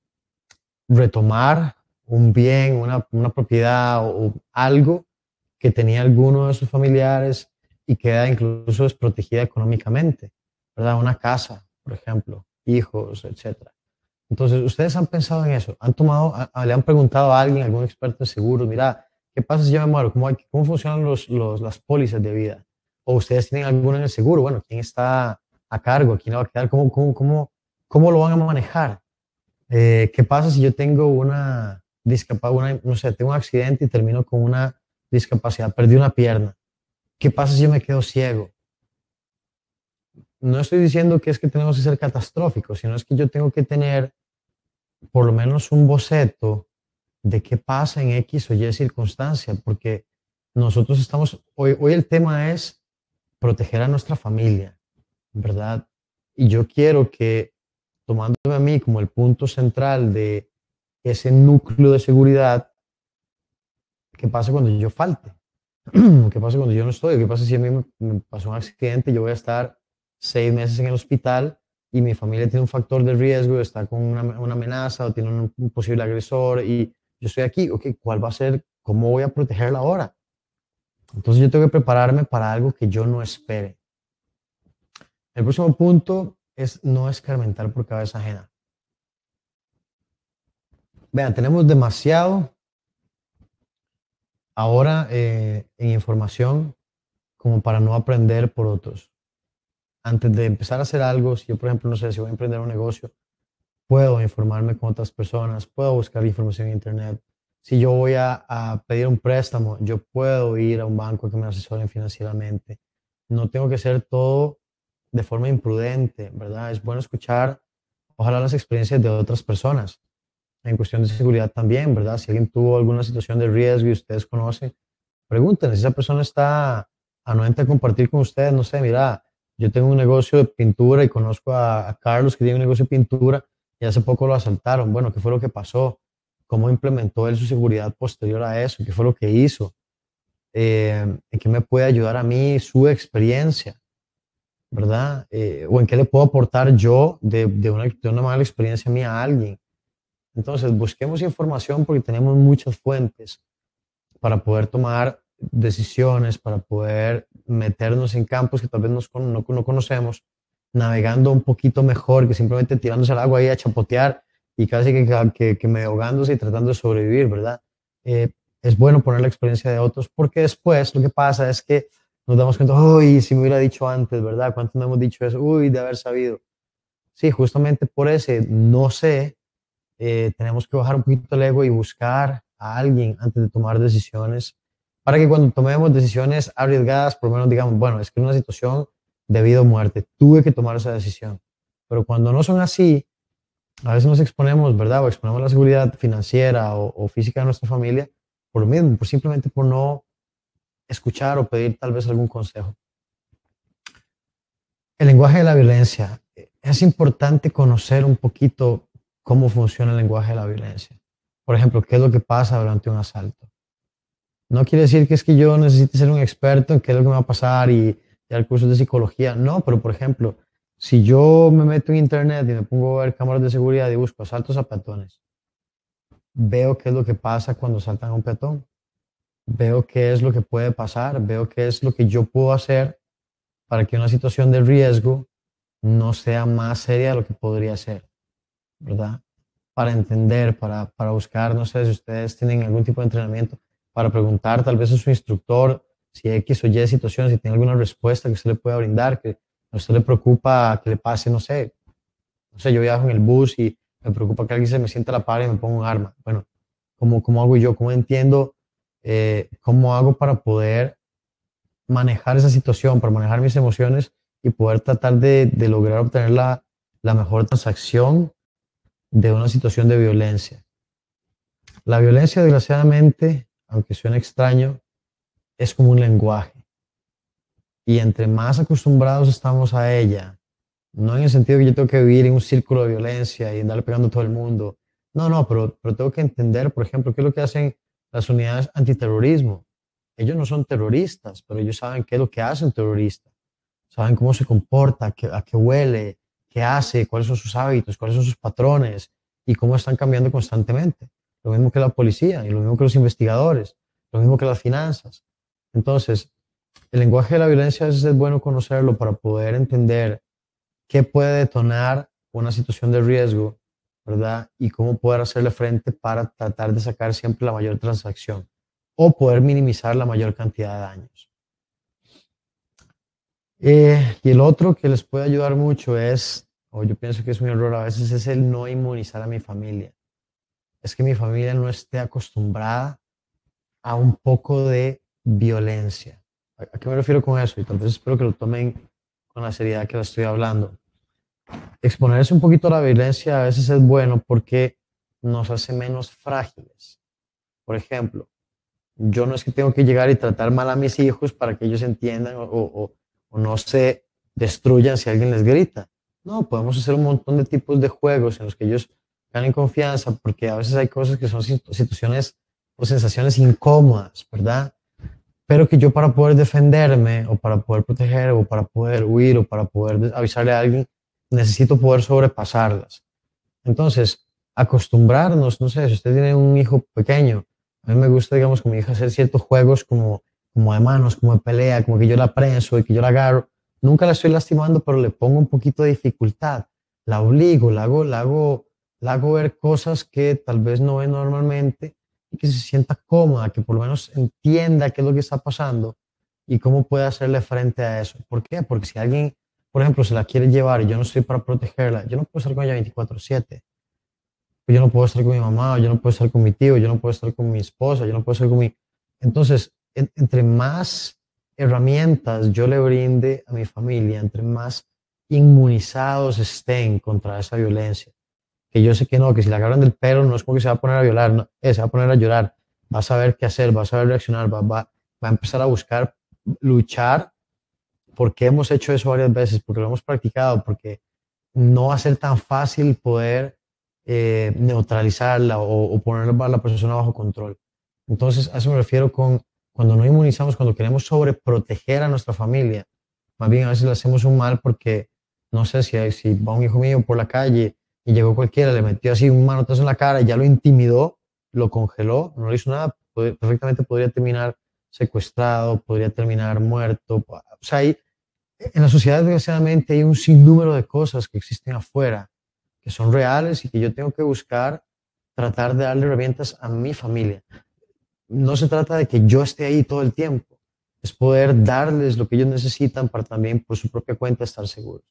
retomar un bien, una, una propiedad o, algo que tenía alguno de sus familiares y queda incluso desprotegida económicamente, ¿verdad? Una casa, por ejemplo, hijos, etcétera. Entonces, ¿ustedes han pensado en eso? ¿Han tomado, le han preguntado a alguien, algún experto en seguros, mira, ¿qué pasa si yo me muero? ¿Cómo, cómo funcionan los, los, las pólizas de vida? ¿O ustedes tienen alguna en el seguro? Bueno, ¿quién está a cargo? ¿Quién va a quedar? ¿Cómo, cómo, cómo, cómo lo van a manejar? Eh, ¿Qué pasa si yo tengo una discapacidad, no sé, tengo un accidente y termino con una discapacidad, perdí una pierna? ¿Qué pasa si yo me quedo ciego? No estoy diciendo que es que tenemos que ser catastróficos, sino es que yo tengo que tener por lo menos un boceto de qué pasa en X o Y circunstancia, porque nosotros estamos, hoy, hoy el tema es proteger a nuestra familia, ¿verdad? Y yo quiero que, tomándome a mí como el punto central de ese núcleo de seguridad, ¿qué pasa cuando yo falte? ¿Qué pasa cuando yo no estoy? ¿Qué pasa si a mí me pasó un accidente yo voy a estar seis meses en el hospital y mi familia tiene un factor de riesgo, está con una, amenaza o tiene un, un, posible agresor y yo estoy aquí, ok, ¿cuál va a ser? ¿Cómo voy a protegerla ahora? Entonces yo tengo que prepararme para algo que yo no espere. El próximo punto es no escarmentar por cabeza ajena. Vean, tenemos demasiado ahora eh, en información como para no aprender por otros. antes de empezar a hacer algo, si yo, por ejemplo, no sé, si voy a emprender un negocio, puedo informarme con otras personas, puedo buscar información en Internet. Si yo voy a, a pedir un préstamo, yo puedo ir a un banco que me asesoren financieramente. No tengo que hacer todo de forma imprudente, ¿verdad? Es bueno escuchar, ojalá, las experiencias de otras personas en cuestión de seguridad también, ¿verdad? Si alguien tuvo alguna situación de riesgo y ustedes conocen, pregúntenle si esa persona está anuente a compartir con ustedes, no sé, mira, yo tengo un negocio de pintura y conozco a, Carlos que tiene un negocio de pintura y hace poco lo asaltaron. Bueno, ¿qué fue lo que pasó? ¿Cómo implementó él su seguridad posterior a eso? ¿Qué fue lo que hizo? Eh, ¿En qué me puede ayudar a mí su experiencia? ¿Verdad? Eh, ¿O en qué le puedo aportar yo de, una, de una mala experiencia mía a alguien? Entonces, busquemos información porque tenemos muchas fuentes para poder tomar decisiones, para poder meternos en campos que tal vez no, no, conocemos, navegando un poquito mejor que simplemente tirándose al agua ahí a chapotear y casi que, que, que me ahogándose y tratando de sobrevivir, ¿verdad? Eh, es bueno poner la experiencia de otros porque después lo que pasa es que nos damos cuenta, uy, si me hubiera dicho antes, ¿verdad? ¿Cuántos no hemos dicho eso? Uy, de haber sabido. Sí, justamente por ese no sé, eh, tenemos que bajar un poquito el ego y buscar a alguien antes de tomar decisiones para que cuando tomemos decisiones arriesgadas, por lo menos digamos, bueno, es que en una situación de vida o muerte, tuve que tomar esa decisión. Pero cuando no son así, a veces nos exponemos, ¿verdad? O exponemos la seguridad financiera o, física de nuestra familia por lo mismo, por simplemente por no escuchar o pedir tal vez algún consejo. El lenguaje de la violencia. Es importante conocer un poquito cómo funciona el lenguaje de la violencia. Por ejemplo, qué es lo que pasa durante un asalto. No quiere decir que es que yo necesite ser un experto en qué es lo que me va a pasar y dar cursos de psicología. No, pero por ejemplo, si yo me meto en internet y me pongo a ver cámaras de seguridad y busco asaltos a peatones, veo qué es lo que pasa cuando saltan a un peatón. Veo qué es lo que puede pasar, veo qué es lo que yo puedo hacer para que una situación de riesgo no sea más seria de lo que podría ser. ¿Verdad? Para entender, para, para buscar, no sé si ustedes tienen algún tipo de entrenamiento, para preguntar tal vez a su instructor si X o Y situaciones, si tiene alguna respuesta que usted le pueda brindar, que a usted le preocupa que le pase, no sé, no sé, yo viajo en el bus y me preocupa que alguien se me sienta a la par y me ponga un arma. Bueno, ¿cómo, cómo hago yo? ¿Cómo entiendo? Eh, ¿Cómo hago para poder manejar esa situación, para manejar mis emociones y poder tratar de, de lograr obtener la, la mejor transacción de una situación de violencia. La violencia, desgraciadamente, aunque suene extraño, es como un lenguaje. Y entre más acostumbrados estamos a ella, no en el sentido que yo tengo que vivir en un círculo de violencia y andarle pegando a todo el mundo. No, no, pero, pero tengo que entender, por ejemplo, qué es lo que hacen las unidades antiterrorismo. Ellos no son terroristas, pero ellos saben qué es lo que hace un terrorista. Saben cómo se comporta, a qué, a qué huele, qué hace, cuáles son sus hábitos, cuáles son sus patrones y cómo están cambiando constantemente. Lo mismo que la policía y lo mismo que los investigadores, lo mismo que las finanzas. Entonces, el lenguaje de la violencia es bueno conocerlo para poder entender qué puede detonar una situación de riesgo, ¿verdad? Y cómo poder hacerle frente para tratar de sacar siempre la mayor transacción o poder minimizar la mayor cantidad de daños. Eh, y el otro que les puede ayudar mucho es, o yo pienso que es un error a veces, es el no inmunizar a mi familia. Es que mi familia no esté acostumbrada a un poco de violencia. ¿A qué me refiero con eso? Y tal vez espero que lo tomen con la seriedad que la estoy hablando. Exponerse un poquito a la violencia a veces es bueno porque nos hace menos frágiles. Por ejemplo, yo no es que tengo que llegar y tratar mal a mis hijos para que ellos entiendan o o no se destruyan si alguien les grita. No, podemos hacer un montón de tipos de juegos en los que ellos ganen confianza, porque a veces hay cosas que son situaciones o sensaciones incómodas, ¿verdad? Pero que yo para poder defenderme o para poder proteger o para poder huir o para poder avisarle a alguien, necesito poder sobrepasarlas. Entonces, acostumbrarnos, no sé, si usted tiene un hijo pequeño, a mí me gusta, digamos, con mi hija hacer ciertos juegos como como de manos, como de pelea, como que yo la prenso y que yo la agarro. Nunca la estoy lastimando, pero le pongo un poquito de dificultad. La obligo, la hago, la hago, la hago ver cosas que tal vez no ve normalmente y que se sienta cómoda, que por lo menos entienda qué es lo que está pasando y cómo puede hacerle frente a eso. ¿Por qué? Porque si alguien por ejemplo, se la quiere llevar y yo no estoy para protegerla, yo no puedo estar con ella 24/7. Yo no puedo estar con mi mamá, yo no puedo estar con mi tío, yo no puedo estar con mi esposa, yo no puedo estar con mi... Entonces, entre más herramientas yo le brinde a mi familia, entre más inmunizados estén contra esa violencia, que yo sé que no, que si la agarran del pelo no es como que se va a poner a violar, no, eh, se va a poner a llorar, va a saber qué hacer, va a saber reaccionar, va, a empezar a buscar luchar porque hemos hecho eso varias veces, porque lo hemos practicado, porque no va a ser tan fácil poder eh, neutralizarla o, o poner la persona bajo control. Entonces, a eso me refiero con cuando no inmunizamos, cuando queremos sobreproteger a nuestra familia. Más bien a veces le hacemos un mal porque, no sé, si, si va un hijo mío por la calle y llegó cualquiera, le metió así un manotazo en la cara y ya lo intimidó, lo congeló, no le hizo nada, perfectamente podría terminar secuestrado, podría terminar muerto. O sea, hay, en la sociedad, desgraciadamente, hay un sinnúmero de cosas que existen afuera, que son reales y que yo tengo que buscar tratar de darle herramientas a mi familia. No se trata de que yo esté ahí todo el tiempo, es poder darles lo que ellos necesitan para también por su propia cuenta estar seguros.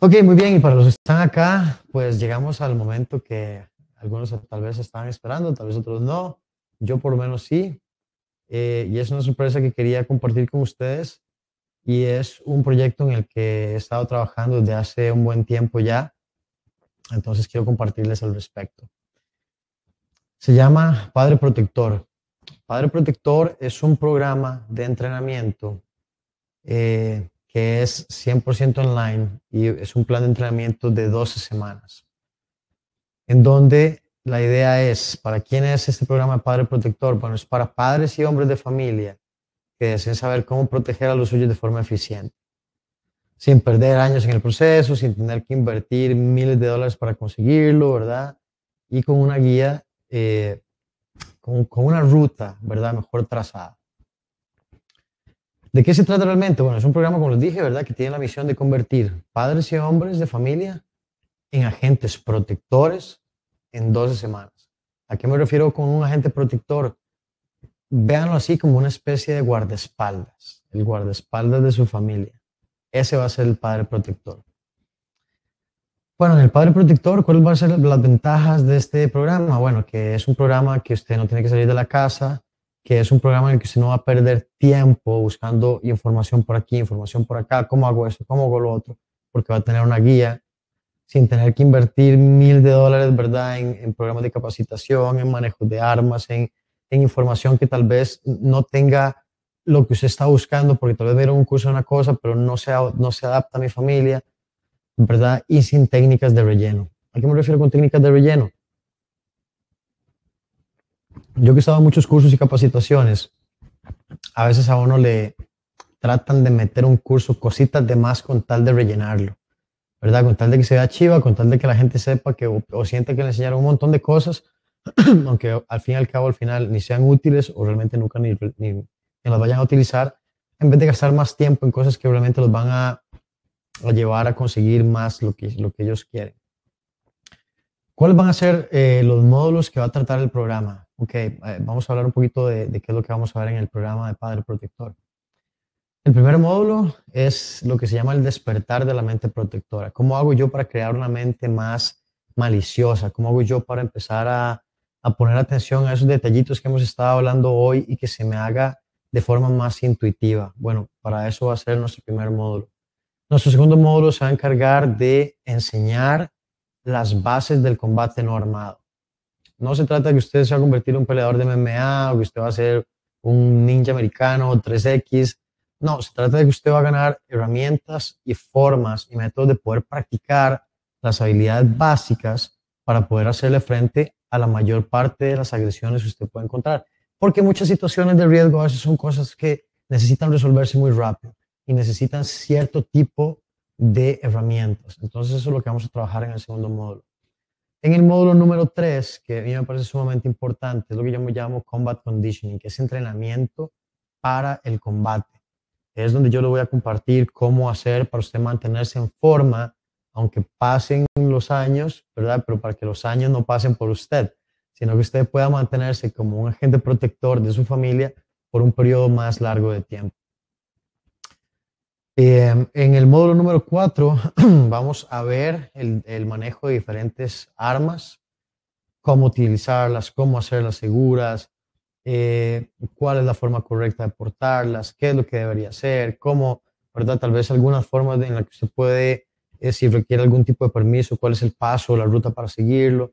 Ok, muy bien, y para los que están acá, pues llegamos al momento que algunos tal vez están esperando, tal vez otros no. Yo por lo menos sí. Eh, y es una sorpresa que quería compartir con ustedes. Y es un proyecto en el que he estado trabajando desde hace un buen tiempo ya. Entonces quiero compartirles al respecto. Se llama Padre Protector. Padre Protector es un programa de entrenamiento eh, que es 100% online y es un plan de entrenamiento de 12 semanas, en donde la idea es, ¿para quién es este programa Padre Protector? Bueno, es para padres y hombres de familia que deseen saber cómo proteger a los suyos de forma eficiente, sin perder años en el proceso, sin tener que invertir miles de dólares para conseguirlo, ¿verdad? Y con una guía, eh, con, con una ruta, ¿verdad? Mejor trazada. ¿De qué se trata realmente? Bueno, es un programa, como les dije, ¿verdad? Que tiene la misión de convertir padres y hombres de familia en agentes protectores en 12 semanas. ¿A qué me refiero con un agente protector? Véanlo así como una especie de guardaespaldas, el guardaespaldas de su familia. Ese va a ser el padre protector. Bueno, en el padre protector, ¿cuáles van a ser las ventajas de este programa? Bueno, que es un programa que usted no tiene que salir de la casa, que es un programa en el que usted no va a perder tiempo buscando información por aquí, información por acá, cómo hago esto, cómo hago lo otro, porque va a tener una guía sin tener que invertir mil de dólares, ¿verdad?, en, programas de capacitación, en manejo de armas, en, información que tal vez no tenga lo que usted está buscando, porque tal vez vieron un curso de una cosa, pero no se, no se adapta a mi familia, ¿verdad? Y sin técnicas de relleno. ¿A qué me refiero con técnicas de relleno? Yo que he estado en muchos cursos y capacitaciones, a veces a uno le tratan de meter un curso, cositas de más con tal de rellenarlo. ¿verdad? Con tal de que se vea chiva, con tal de que la gente sepa que o, sienta que le enseñaron un montón de cosas, aunque al fin y al cabo, al final, ni sean útiles o realmente nunca ni, ni, las vayan a utilizar, en vez de gastar más tiempo en cosas que realmente los van a, a llevar a conseguir más lo que, lo que ellos quieren. ¿Cuáles van a ser eh, los módulos que va a tratar el programa? Ok, eh, vamos a hablar un poquito de, de, qué es lo que vamos a ver en el programa de Padre Protector. El primer módulo es lo que se llama el despertar de la mente protectora. ¿Cómo hago yo para crear una mente más maliciosa? ¿Cómo hago yo para empezar a, poner atención a esos detallitos que hemos estado hablando hoy y que se me haga de forma más intuitiva? Bueno, para eso va a ser nuestro primer módulo. Nuestro segundo módulo se va a encargar de enseñar las bases del combate no armado. No se trata de que usted se va a convertir en un peleador de MMA o que usted va a ser un ninja americano o 3X no, se trata de que usted va a ganar herramientas y formas y métodos de poder practicar las habilidades básicas para poder hacerle frente a la mayor parte de las agresiones que usted puede encontrar. Porque muchas situaciones de riesgo a veces son cosas que necesitan resolverse muy rápido y necesitan cierto tipo de herramientas. Entonces eso es lo que vamos a trabajar en el segundo módulo. En el módulo número 3, que a mí me parece sumamente importante, es lo que yo me llamo Combat Conditioning, que es entrenamiento para el combate es donde yo le voy a compartir cómo hacer para usted mantenerse en forma, aunque pasen los años, ¿verdad? Pero para que los años no pasen por usted, sino que usted pueda mantenerse como un agente protector de su familia por un periodo más largo de tiempo. Eh, en el módulo número 4 vamos a ver el, manejo de diferentes armas, cómo utilizarlas, cómo hacerlas seguras, eh, cuál es la forma correcta de portarlas, qué es lo que debería hacer, cómo, ¿verdad? Tal vez algunas formas en las que usted puede, eh, si requiere algún tipo de permiso, cuál es el paso, la ruta para seguirlo.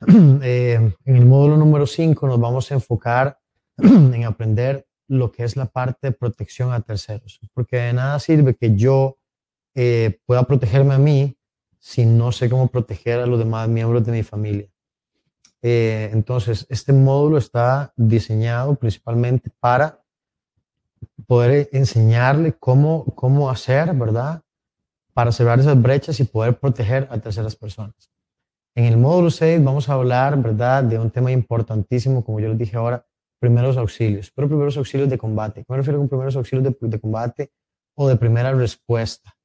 en el módulo número 5 nos vamos a enfocar en aprender lo que es la parte de protección a terceros, porque de nada sirve que yo eh, pueda protegerme a mí si no sé cómo proteger a los demás miembros de mi familia. Eh, entonces, este módulo está diseñado principalmente para poder enseñarle cómo, cómo hacer, ¿verdad? Para cerrar esas brechas y poder proteger a terceras personas. En el módulo 6 vamos a hablar, ¿verdad?, de un tema importantísimo, como yo les dije ahora, primeros auxilios, pero primeros auxilios de combate. me refiero con primeros auxilios de, combate o de primera respuesta?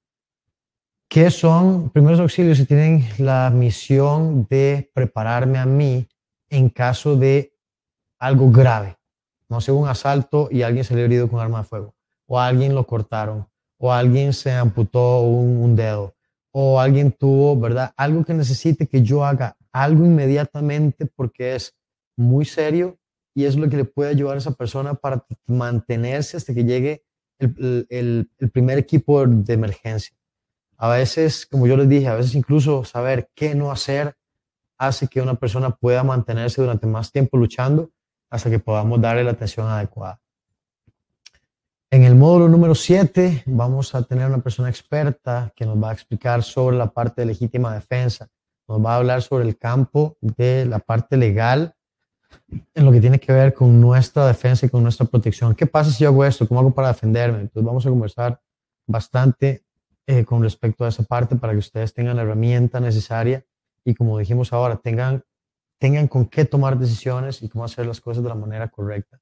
¿Qué son primeros auxilios si tienen la misión de prepararme a mí en caso de algo grave? No sé, un asalto y alguien se le herido con arma de fuego, o alguien lo cortaron, o alguien se amputó un, un dedo, o alguien tuvo, ¿verdad? Algo que necesite que yo haga algo inmediatamente porque es muy serio y es lo que le puede ayudar a esa persona para mantenerse hasta que llegue el, el, el, primer equipo de emergencia. A veces, como yo les dije, a veces incluso saber qué no hacer hace que una persona pueda mantenerse durante más tiempo luchando hasta que podamos darle la atención adecuada. En el módulo número 7 vamos a tener una persona experta que nos va a explicar sobre la parte de legítima defensa. Nos va a hablar sobre el campo de la parte legal en lo que tiene que ver con nuestra defensa y con nuestra protección. ¿Qué pasa si yo hago esto? ¿Cómo hago para defenderme? Entonces vamos a conversar bastante eh, con respecto a esa parte para que ustedes tengan la herramienta necesaria y como dijimos ahora, tengan, tengan con qué tomar decisiones y cómo hacer las cosas de la manera correcta.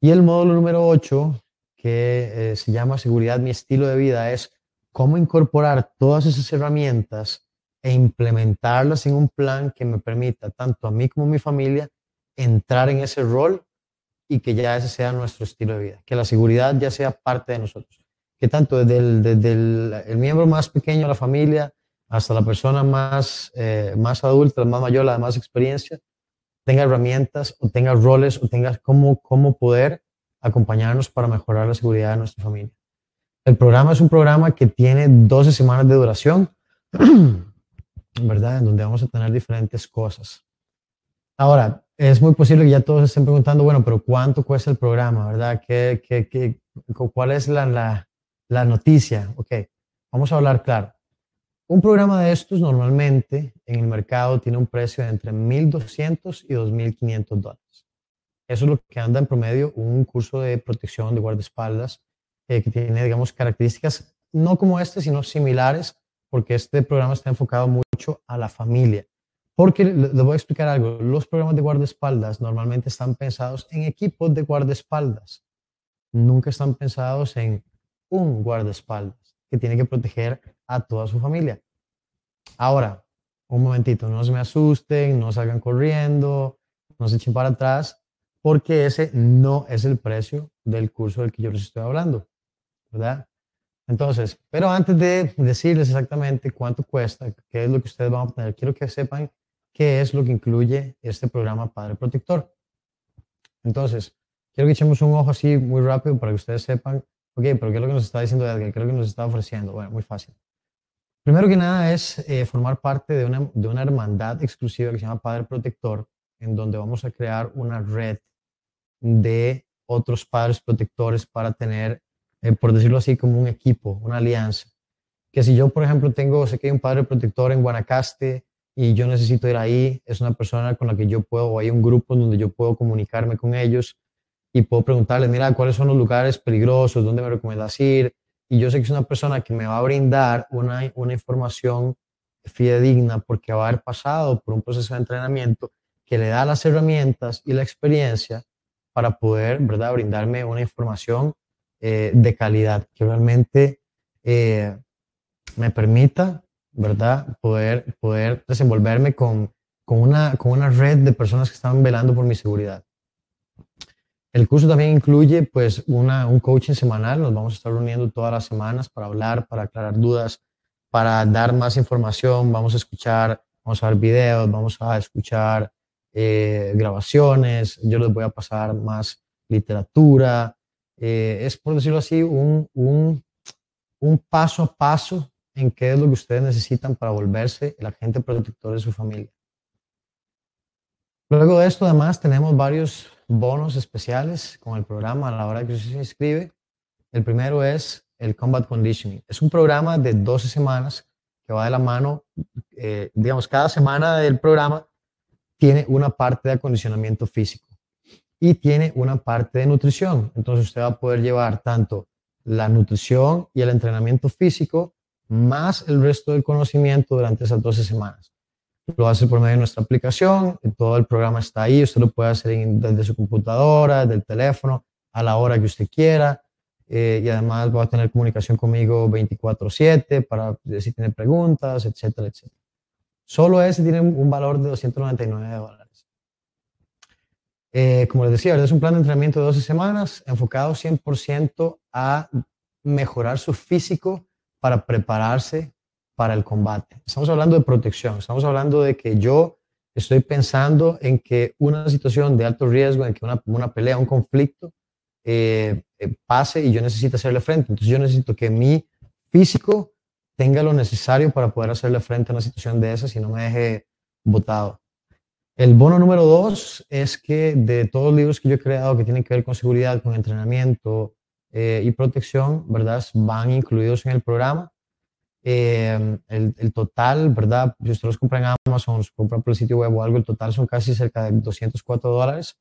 Y el módulo número 8, que eh, se llama Seguridad, mi estilo de vida, es cómo incorporar todas esas herramientas e implementarlas en un plan que me permita tanto a mí como a mi familia entrar en ese rol y que ya ese sea nuestro estilo de vida, que la seguridad ya sea parte de nosotros, que tanto desde el, desde el, miembro más pequeño de la familia hasta la persona más, eh, más adulta, la más mayor, la de más experiencia, tenga herramientas o tenga roles o tenga cómo, cómo poder acompañarnos para mejorar la seguridad de nuestra familia. El programa es un programa que tiene 12 semanas de duración, ¿verdad? En donde vamos a tener diferentes cosas. Ahora, es muy posible que ya todos estén preguntando, bueno, pero ¿cuánto cuesta el programa, verdad? ¿Qué, qué, qué, cuál es la, la, la noticia? Ok, vamos a hablar claro. Un programa de estos normalmente en el mercado tiene un precio de entre 1.200 y 2.500 dólares. Eso es lo que anda en promedio un curso de protección de guardaespaldas eh, que tiene, digamos, características no como este, sino similares, porque este programa está enfocado mucho a la familia. Porque les voy a explicar algo. Los programas de guardaespaldas normalmente están pensados en equipos de guardaespaldas. Nunca están pensados en un guardaespaldas que tiene que proteger a toda su familia. Ahora, un momentito, no se me asusten, no salgan corriendo, no se echen para atrás, porque ese no es el precio del curso del que yo les estoy hablando, ¿verdad? Entonces, pero antes de decirles exactamente cuánto cuesta, qué es lo que ustedes van a obtener, quiero que sepan qué es lo que incluye este programa Padre Protector. Entonces, quiero que echemos un ojo así muy rápido para que ustedes sepan, ok, pero ¿qué es lo que nos está diciendo Edgar? ¿Qué es lo que nos está ofreciendo? Bueno, muy fácil. Primero que nada es eh, formar parte de una, de una hermandad exclusiva que se llama Padre Protector, en donde vamos a crear una red de otros padres protectores para tener, eh, por decirlo así, como un equipo, una alianza. Que si yo, por ejemplo, tengo, sé que hay un padre protector en Guanacaste y yo necesito ir ahí, es una persona con la que yo puedo, o hay un grupo donde yo puedo comunicarme con ellos y puedo preguntarles, mira, ¿cuáles son los lugares peligrosos? ¿Dónde me recomiendas ir? Y yo sé que es una persona que me va a brindar una, una información fidedigna porque va a haber pasado por un proceso de entrenamiento que le da las herramientas y la experiencia para poder, ¿verdad?, brindarme una información eh, de calidad que realmente eh, me permita ¿verdad? Poder, poder desenvolverme con, con, una, con una red de personas que están velando por mi seguridad. El curso también incluye pues una, un coaching semanal, nos vamos a estar reuniendo todas las semanas para hablar, para aclarar dudas, para dar más información, vamos a escuchar, vamos a ver videos, vamos a escuchar eh, grabaciones, yo les voy a pasar más literatura, eh, es por decirlo así un, un, un paso a paso en qué es lo que ustedes necesitan para volverse el agente protector de su familia. Luego de esto, además, tenemos varios bonos especiales con el programa a la hora que usted se inscribe. El primero es el Combat Conditioning. Es un programa de 12 semanas que va de la mano, eh, digamos, cada semana del programa tiene una parte de acondicionamiento físico y tiene una parte de nutrición. Entonces usted va a poder llevar tanto la nutrición y el entrenamiento físico más el resto del conocimiento durante esas 12 semanas. Lo hace por medio de nuestra aplicación, todo el programa está ahí, usted lo puede hacer desde su computadora, del teléfono, a la hora que usted quiera. Eh, y además va a tener comunicación conmigo 24/7 para si tiene preguntas, etcétera, etcétera. Solo ese tiene un valor de 299 dólares. Eh, como les decía, es un plan de entrenamiento de 12 semanas enfocado 100% a mejorar su físico para prepararse para el combate. Estamos hablando de protección, estamos hablando de que yo estoy pensando en que una situación de alto riesgo, en que una, una pelea, un conflicto eh, eh, pase y yo necesito hacerle frente. Entonces yo necesito que mi físico tenga lo necesario para poder hacerle frente a una situación de esas y no me deje botado. El bono número dos es que de todos los libros que yo he creado que tienen que ver con seguridad, con entrenamiento eh, y protección, ¿verdad? Van incluidos en el programa. Eh, el, el, total, ¿verdad? Si usted los compra en Amazon, los compra por el sitio web o algo, el total son casi cerca de 204 dólares.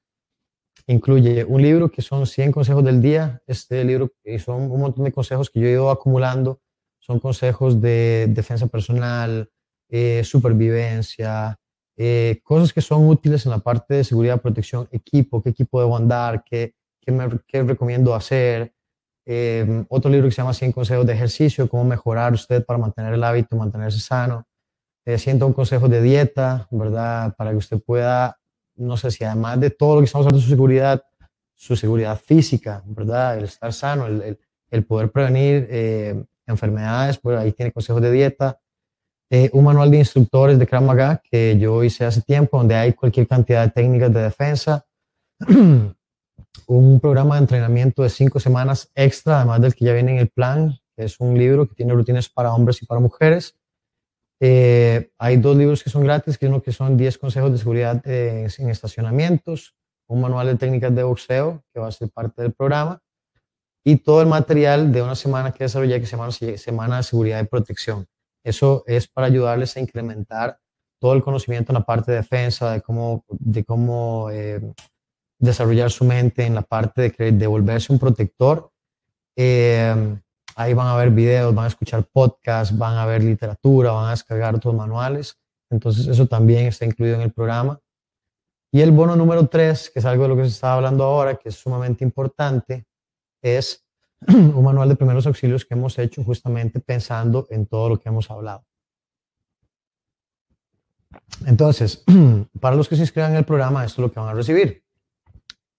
Incluye un libro que son 100 consejos del día. Este libro y son un montón de consejos que yo he ido acumulando. Son consejos de defensa personal, eh, supervivencia, eh, cosas que son útiles en la parte de seguridad, protección, equipo, qué equipo debo andar, qué, qué, me, qué recomiendo hacer, eh, otro libro que se llama 100 consejos de ejercicio, cómo mejorar usted para mantener el hábito, mantenerse sano. Eh, 101 consejos de dieta, ¿verdad? Para que usted pueda, no sé si además de todo lo que estamos hablando de su seguridad, su seguridad física, ¿verdad? El estar sano, el, el, el poder prevenir eh, enfermedades, pues ahí tiene consejos de dieta. Eh, un manual de instructores de Krav Maga que yo hice hace tiempo, donde hay cualquier cantidad de técnicas de defensa. un programa de entrenamiento de cinco semanas extra, además del que ya viene en el plan, es un libro que tiene rutinas para hombres y para mujeres. Eh, hay dos libros que son gratis, que uno que son 10 consejos de seguridad eh, en estacionamientos, un manual de técnicas de boxeo que va a ser parte del programa y todo el material de una semana que desarrollé que se llama Semana de Seguridad y Protección. Eso es para ayudarles a incrementar todo el conocimiento en la parte de defensa, de cómo, de cómo eh, desarrollar su mente en la parte de, de volverse un protector. Eh, ahí van a ver videos, van a escuchar podcasts, van a ver literatura, van a descargar otros manuales. Entonces eso también está incluido en el programa. Y el bono número tres, que es algo de lo que se está hablando ahora, que es sumamente importante, es un manual de primeros auxilios que hemos hecho justamente pensando en todo lo que hemos hablado. Entonces, para los que se inscriban en el programa, esto es lo que van a recibir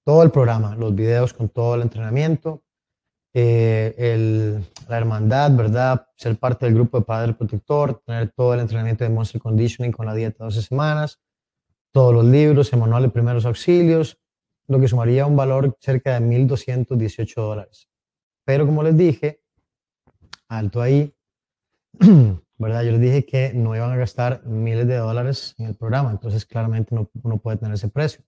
todo el programa, los videos con todo el entrenamiento, eh, la hermandad, ¿verdad? Ser parte del grupo de Padre Protector, tener todo el entrenamiento de Monster Conditioning con la dieta de 12 semanas, todos los libros, el manual de primeros auxilios, lo que sumaría un valor cerca de 1.218 dólares. Pero como les dije, alto ahí, ¿verdad? Yo les dije que no iban a gastar miles de dólares en el programa, entonces claramente no, no puede tener ese precio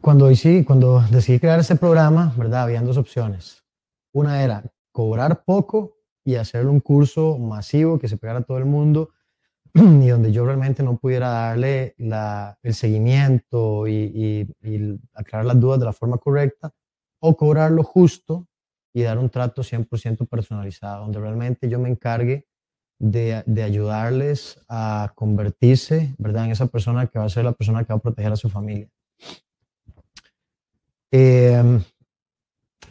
cuando, decidí, cuando decidí crear ese programa, ¿verdad? Habían dos opciones. Una era cobrar poco y hacer un curso masivo que se pegara a todo el mundo y donde yo realmente no pudiera darle la, el seguimiento y, y, y, aclarar las dudas de la forma correcta, o cobrar lo justo y dar un trato 100% personalizado, donde realmente yo me encargue de, de, ayudarles a convertirse, ¿verdad?, en esa persona que va a ser la persona que va a proteger a su familia. Eh,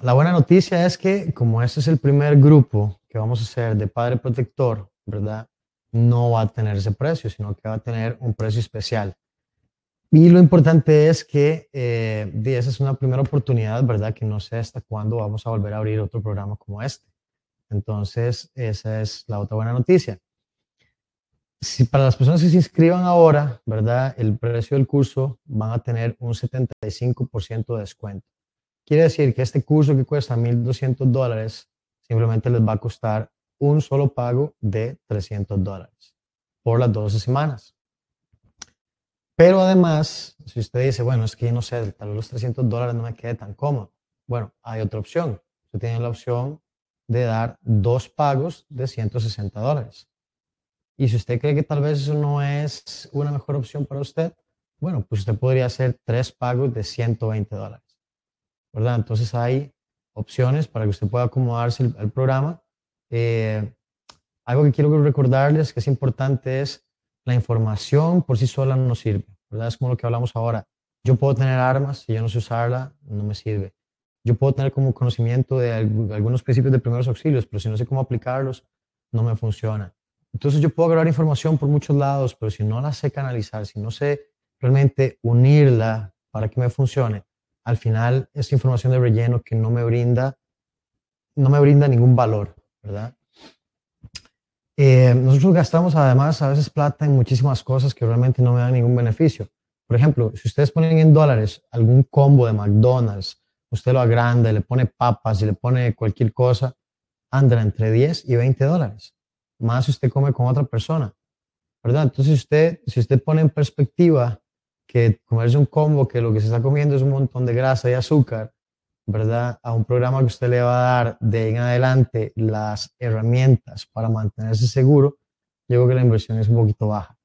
la buena noticia es que como este es el primer grupo que vamos a hacer de Padre Protector, ¿verdad? No va a tener ese precio, sino que va a tener un precio especial. Y lo importante es que eh, esa es una primera oportunidad, ¿verdad? Que no sé hasta cuándo vamos a volver a abrir otro programa como este. Entonces, esa es la otra buena noticia. Si para las personas que se inscriban ahora, ¿verdad? El precio del curso van a tener un 75% de descuento. Quiere decir que este curso que cuesta 1.200 dólares simplemente les va a costar un solo pago de 300 dólares por las 12 semanas. Pero además, si usted dice, bueno, es que no sé, tal vez los 300 dólares no me quede tan cómodo. Bueno, hay otra opción. Usted tiene la opción de dar dos pagos de 160 dólares. Y si usted cree que tal vez eso no es una mejor opción para usted, bueno, pues usted podría hacer tres pagos de 120 dólares. ¿Verdad? Entonces hay opciones para que usted pueda acomodarse al programa. Eh, algo que quiero recordarles que es importante es la información por sí sola no sirve, ¿verdad? Es como lo que hablamos ahora. Yo puedo tener armas, si yo no sé usarla, no me sirve. Yo puedo tener como conocimiento de algunos principios de primeros auxilios, pero si no sé cómo aplicarlos, no me funciona. Entonces yo puedo agarrar información por muchos lados, pero si no la sé canalizar, si no sé realmente unirla para que me funcione, al final es información de relleno que no me brinda, no me brinda ningún valor, ¿verdad? Eh, nosotros gastamos además a veces plata en muchísimas cosas que realmente no me dan ningún beneficio. Por ejemplo, si ustedes ponen en dólares algún combo de McDonald's, usted lo agranda, le pone papas y le pone cualquier cosa, anda entre 10 y 20 dólares. Más si usted come con otra persona. ¿Verdad? Entonces, usted, si usted pone en perspectiva que comerse un combo que lo que se está comiendo es un montón de grasa y azúcar, ¿verdad? A un programa que usted le va a dar de en adelante las herramientas para mantenerse seguro, yo creo que la inversión es un poquito baja.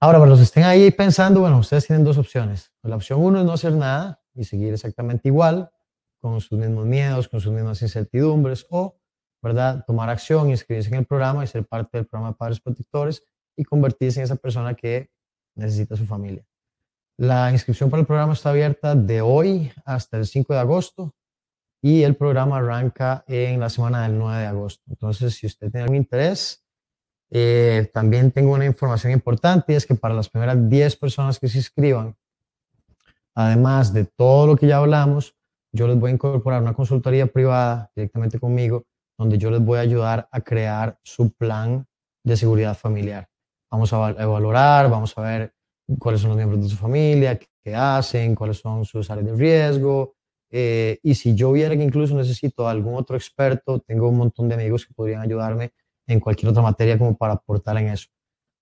Ahora, para los que estén ahí pensando, bueno, ustedes tienen dos opciones. La opción uno es no hacer nada y seguir exactamente igual, con sus mismos miedos, con sus mismas incertidumbres, o, ¿verdad?, tomar acción, inscribirse en el programa y ser parte del programa de Padres Protectores y convertirse en esa persona que necesita su familia. La inscripción para el programa está abierta de hoy hasta el 5 de agosto y el programa arranca en la semana del 9 de agosto. Entonces, si usted tiene algún interés, eh, también tengo una información importante y es que para las primeras 10 personas que se inscriban, además de todo lo que ya hablamos, yo les voy a incorporar una consultoría privada directamente conmigo, donde yo les voy a ayudar a crear su plan de seguridad familiar. Vamos a evaluar, vamos a ver cuáles son los miembros de su familia, qué hacen, cuáles son sus áreas de riesgo. Eh, y si yo viera que incluso necesito algún otro experto, tengo un montón de amigos que podrían ayudarme en cualquier otra materia como para aportar en eso.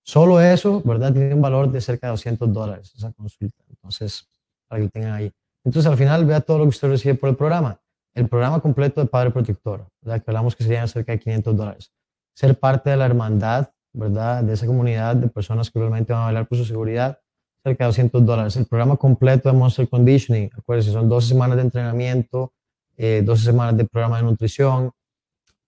Solo eso, ¿verdad? Tiene un valor de cerca de 200 dólares esa consulta. Entonces, para que lo tengan ahí. Entonces, al final, vea todo lo que usted recibe por el programa. El programa completo de Padre Protector, ¿verdad? Que hablamos que serían cerca de 500 dólares. Ser parte de la hermandad ¿verdad? De esa comunidad de personas que realmente van a bailar por su seguridad, cerca de 200 dólares. El programa completo de Monster Conditioning, acuérdense, son 12 semanas de entrenamiento, eh, 12 semanas de programa de nutrición,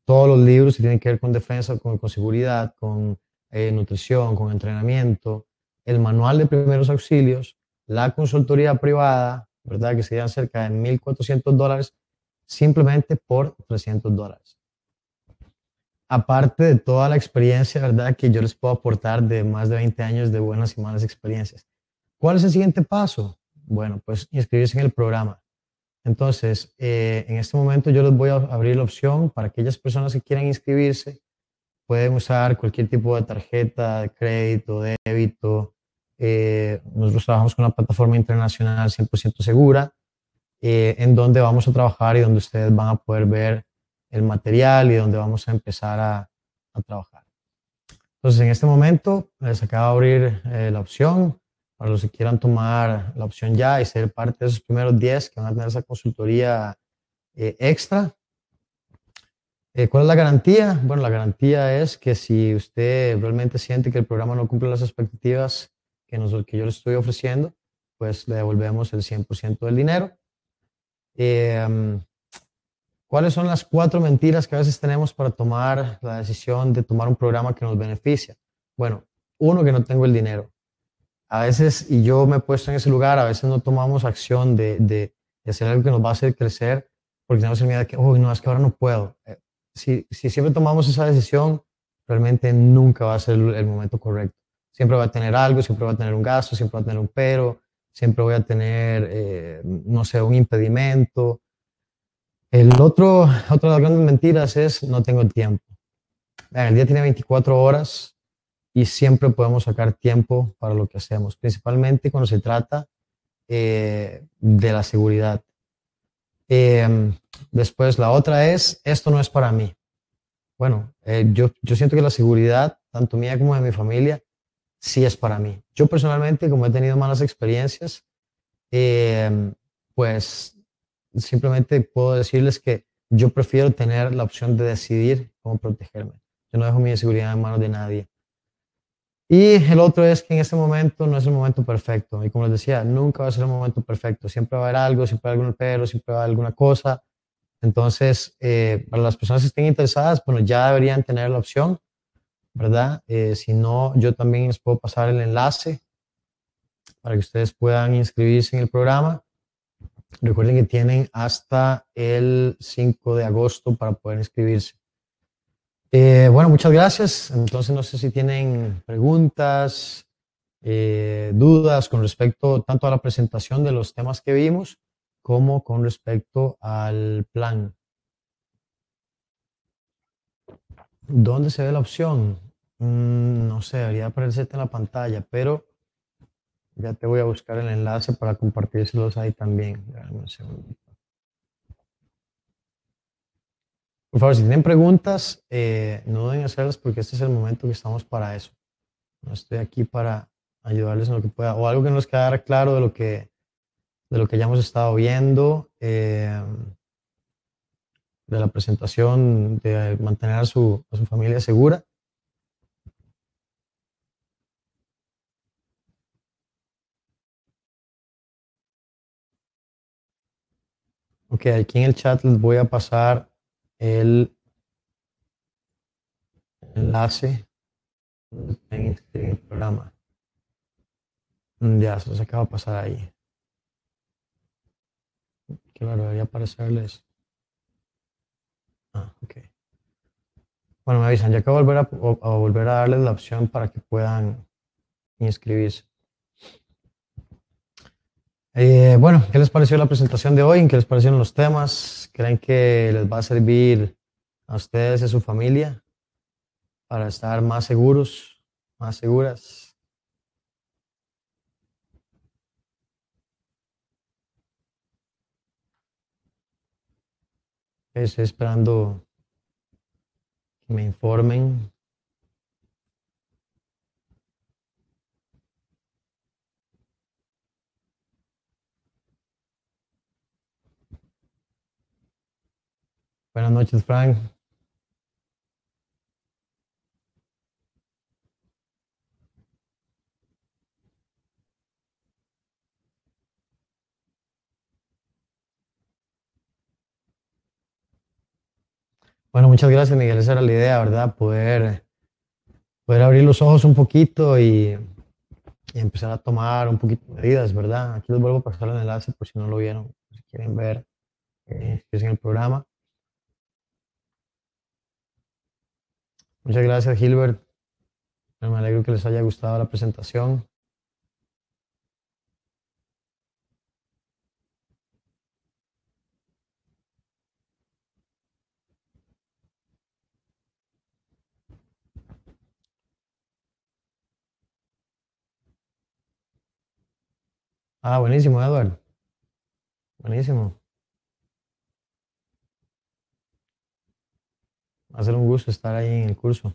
todos los libros que tienen que ver con defensa, con, con seguridad, con eh, nutrición, con entrenamiento, el manual de primeros auxilios, la consultoría privada, ¿verdad? Que serían cerca de 1.400 dólares simplemente por 300 dólares aparte de toda la experiencia, ¿verdad? Que yo les puedo aportar de más de 20 años de buenas y malas experiencias. ¿Cuál es el siguiente paso? Bueno, pues inscribirse en el programa. Entonces, eh, en este momento yo les voy a abrir la opción para aquellas personas que quieran inscribirse. Pueden usar cualquier tipo de tarjeta de crédito, débito. Eh, nosotros trabajamos con una plataforma internacional 100% segura, eh, en donde vamos a trabajar y donde ustedes van a poder ver el material y donde vamos a empezar a, trabajar. Entonces, en este momento les acabo de abrir eh, la opción para los que quieran tomar la opción ya y ser parte de esos primeros 10 que van a tener esa consultoría eh, extra. Eh, ¿Cuál es la garantía? Bueno, la garantía es que si usted realmente siente que el programa no cumple las expectativas que, nos, que yo le estoy ofreciendo, pues le devolvemos el 100% del dinero. ¿Cuáles son las cuatro mentiras que a veces tenemos para tomar la decisión de tomar un programa que nos beneficia? Bueno, uno, que no tengo el dinero. A veces, y yo me he puesto en ese lugar, a veces no tomamos acción de, de, hacer algo que nos va a hacer crecer porque tenemos el miedo de que, uy, no, es que ahora no puedo. Eh, si, si siempre tomamos esa decisión, realmente nunca va a ser el momento correcto. Siempre voy a tener algo, siempre voy a tener un gasto, siempre voy a tener un pero, siempre voy a tener, eh, no sé, un impedimento. El otro, otra de las grandes mentiras es no tengo tiempo. El día tiene 24 horas y siempre podemos sacar tiempo para lo que hacemos, principalmente cuando se trata eh, de la seguridad. Em, después, la otra es, esto no es para mí. Bueno, eh, yo, yo siento que la seguridad, tanto mía como de mi familia, sí es para mí. Yo personalmente, como he tenido malas experiencias, em, pues simplemente puedo decirles que yo prefiero tener la opción de decidir cómo protegerme. Yo no dejo mi seguridad en manos de nadie. Y el otro es que en este momento no es el momento perfecto. Y como les decía, nunca va a ser el momento perfecto. Siempre va a haber algo, siempre va a haber algún pero, siempre va a haber alguna cosa. Entonces, eh, para las personas que estén interesadas, bueno, ya deberían tener la opción, ¿verdad? Eh, si no, yo también les puedo pasar el enlace para que ustedes puedan inscribirse en el programa. Recuerden que tienen hasta el 5 de agosto para poder inscribirse. Eh, bueno, muchas gracias. Entonces, no sé si tienen preguntas, eh, dudas con respecto tanto a la presentación de los temas que vimos como con respecto al plan. ¿Dónde se ve la opción? Mm, no sé, debería aparecer en la pantalla, pero ya te voy a buscar el enlace para compartírselos ahí también. un segundo. Por favor, si tienen preguntas, eh, no deben hacerlas porque este es el momento que estamos para eso. No estoy aquí para ayudarles en lo que pueda. O algo que nos quedara claro de lo que, de lo que ya estado viendo, eh, de la presentación, de mantener a su, familia segura. Ok, aquí en el chat les voy a pasar el enlace en el programa. Mm, ya, se acaba de pasar ahí. Claro, debería aparecerles. Ah, ok. Bueno, me avisan, ya de volver a, a volver a darles la opción para que puedan inscribirse. Eh, bueno, ¿qué les pareció la presentación de hoy? ¿Qué les parecieron los temas? ¿Creen que les va a servir a ustedes y a su familia para estar más seguros, más seguras? Estoy esperando que me informen Buenas noches, Frank. Bueno, muchas gracias, Miguel. Esa era la idea, ¿verdad? Poder, poder abrir los ojos un poquito y, empezar a tomar un poquito de medidas, ¿verdad? Aquí les vuelvo a pasar el enlace por si no lo vieron, si quieren ver eh, es en el programa. Muchas gracias, Gilbert. Me alegro que les haya gustado la presentación. Ah, buenísimo, Edward. Buenísimo. Va a ser un gusto estar ahí en el curso.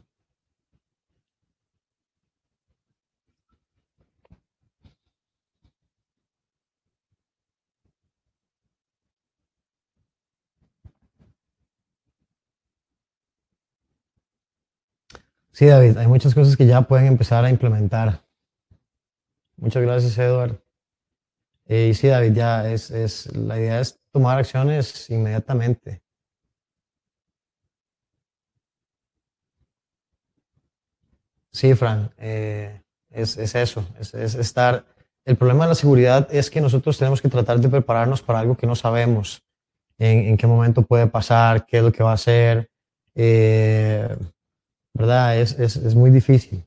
Sí, David, hay muchas cosas que ya pueden empezar a implementar. Muchas gracias, Edward. Eh, sí, David, ya es, es, la idea es tomar acciones inmediatamente. Sí, Fran, eh, es, eso, es, estar... El problema de la seguridad es que nosotros tenemos que tratar de prepararnos para algo que no sabemos, en, qué momento puede pasar, qué es lo que va a hacer, eh, ¿verdad? Es, es muy difícil.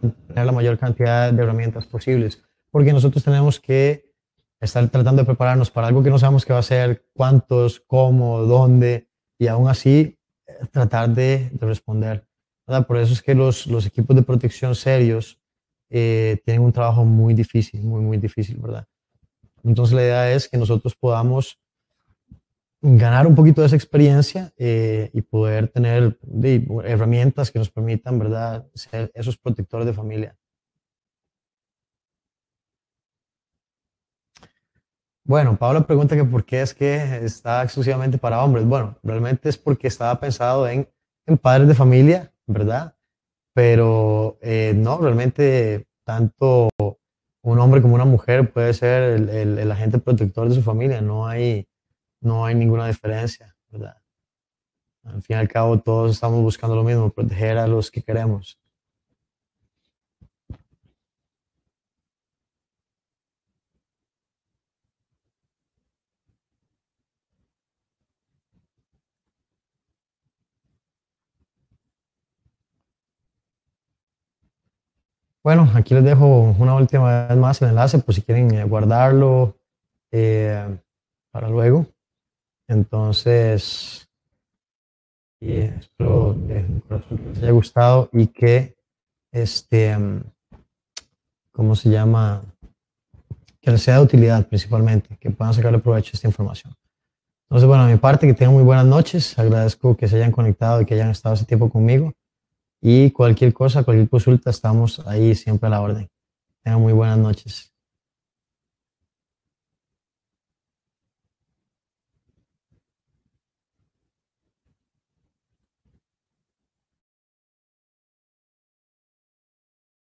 Tener la mayor cantidad de herramientas posibles, porque nosotros tenemos que estar tratando de prepararnos para algo que no sabemos qué va a ser, cuántos, cómo, dónde, y aún así eh, tratar de, de responder. ¿verdad? Por eso es que los, los equipos de protección serios eh, tienen un trabajo muy difícil, muy, muy difícil, ¿verdad? Entonces la idea es que nosotros podamos ganar un poquito de esa experiencia eh, y poder tener de, herramientas que nos permitan, ¿verdad?, ser esos protectores de familia. Bueno, Pablo pregunta que por qué es que está exclusivamente para hombres. Bueno, realmente es porque estaba pensado en, en padres de familia, ¿verdad? Pero eh, no, realmente tanto un hombre como una mujer puede ser el, el, el agente protector de su familia. No hay, no hay ninguna diferencia, ¿verdad? Al fin y al cabo, todos estamos buscando lo mismo, proteger a los que queremos. Bueno, aquí les dejo una última vez más el enlace por si quieren eh, guardarlo eh, para luego. Entonces, eh, espero que les haya gustado y que, este, ¿cómo se llama? Que les sea de utilidad principalmente, que puedan sacarle provecho a esta información. Entonces, bueno, a mi parte, que tengan muy buenas noches. Agradezco que se hayan conectado y que hayan estado ese tiempo conmigo. Y cualquier cosa, cualquier consulta, estamos ahí siempre a la orden. Tengan muy buenas noches.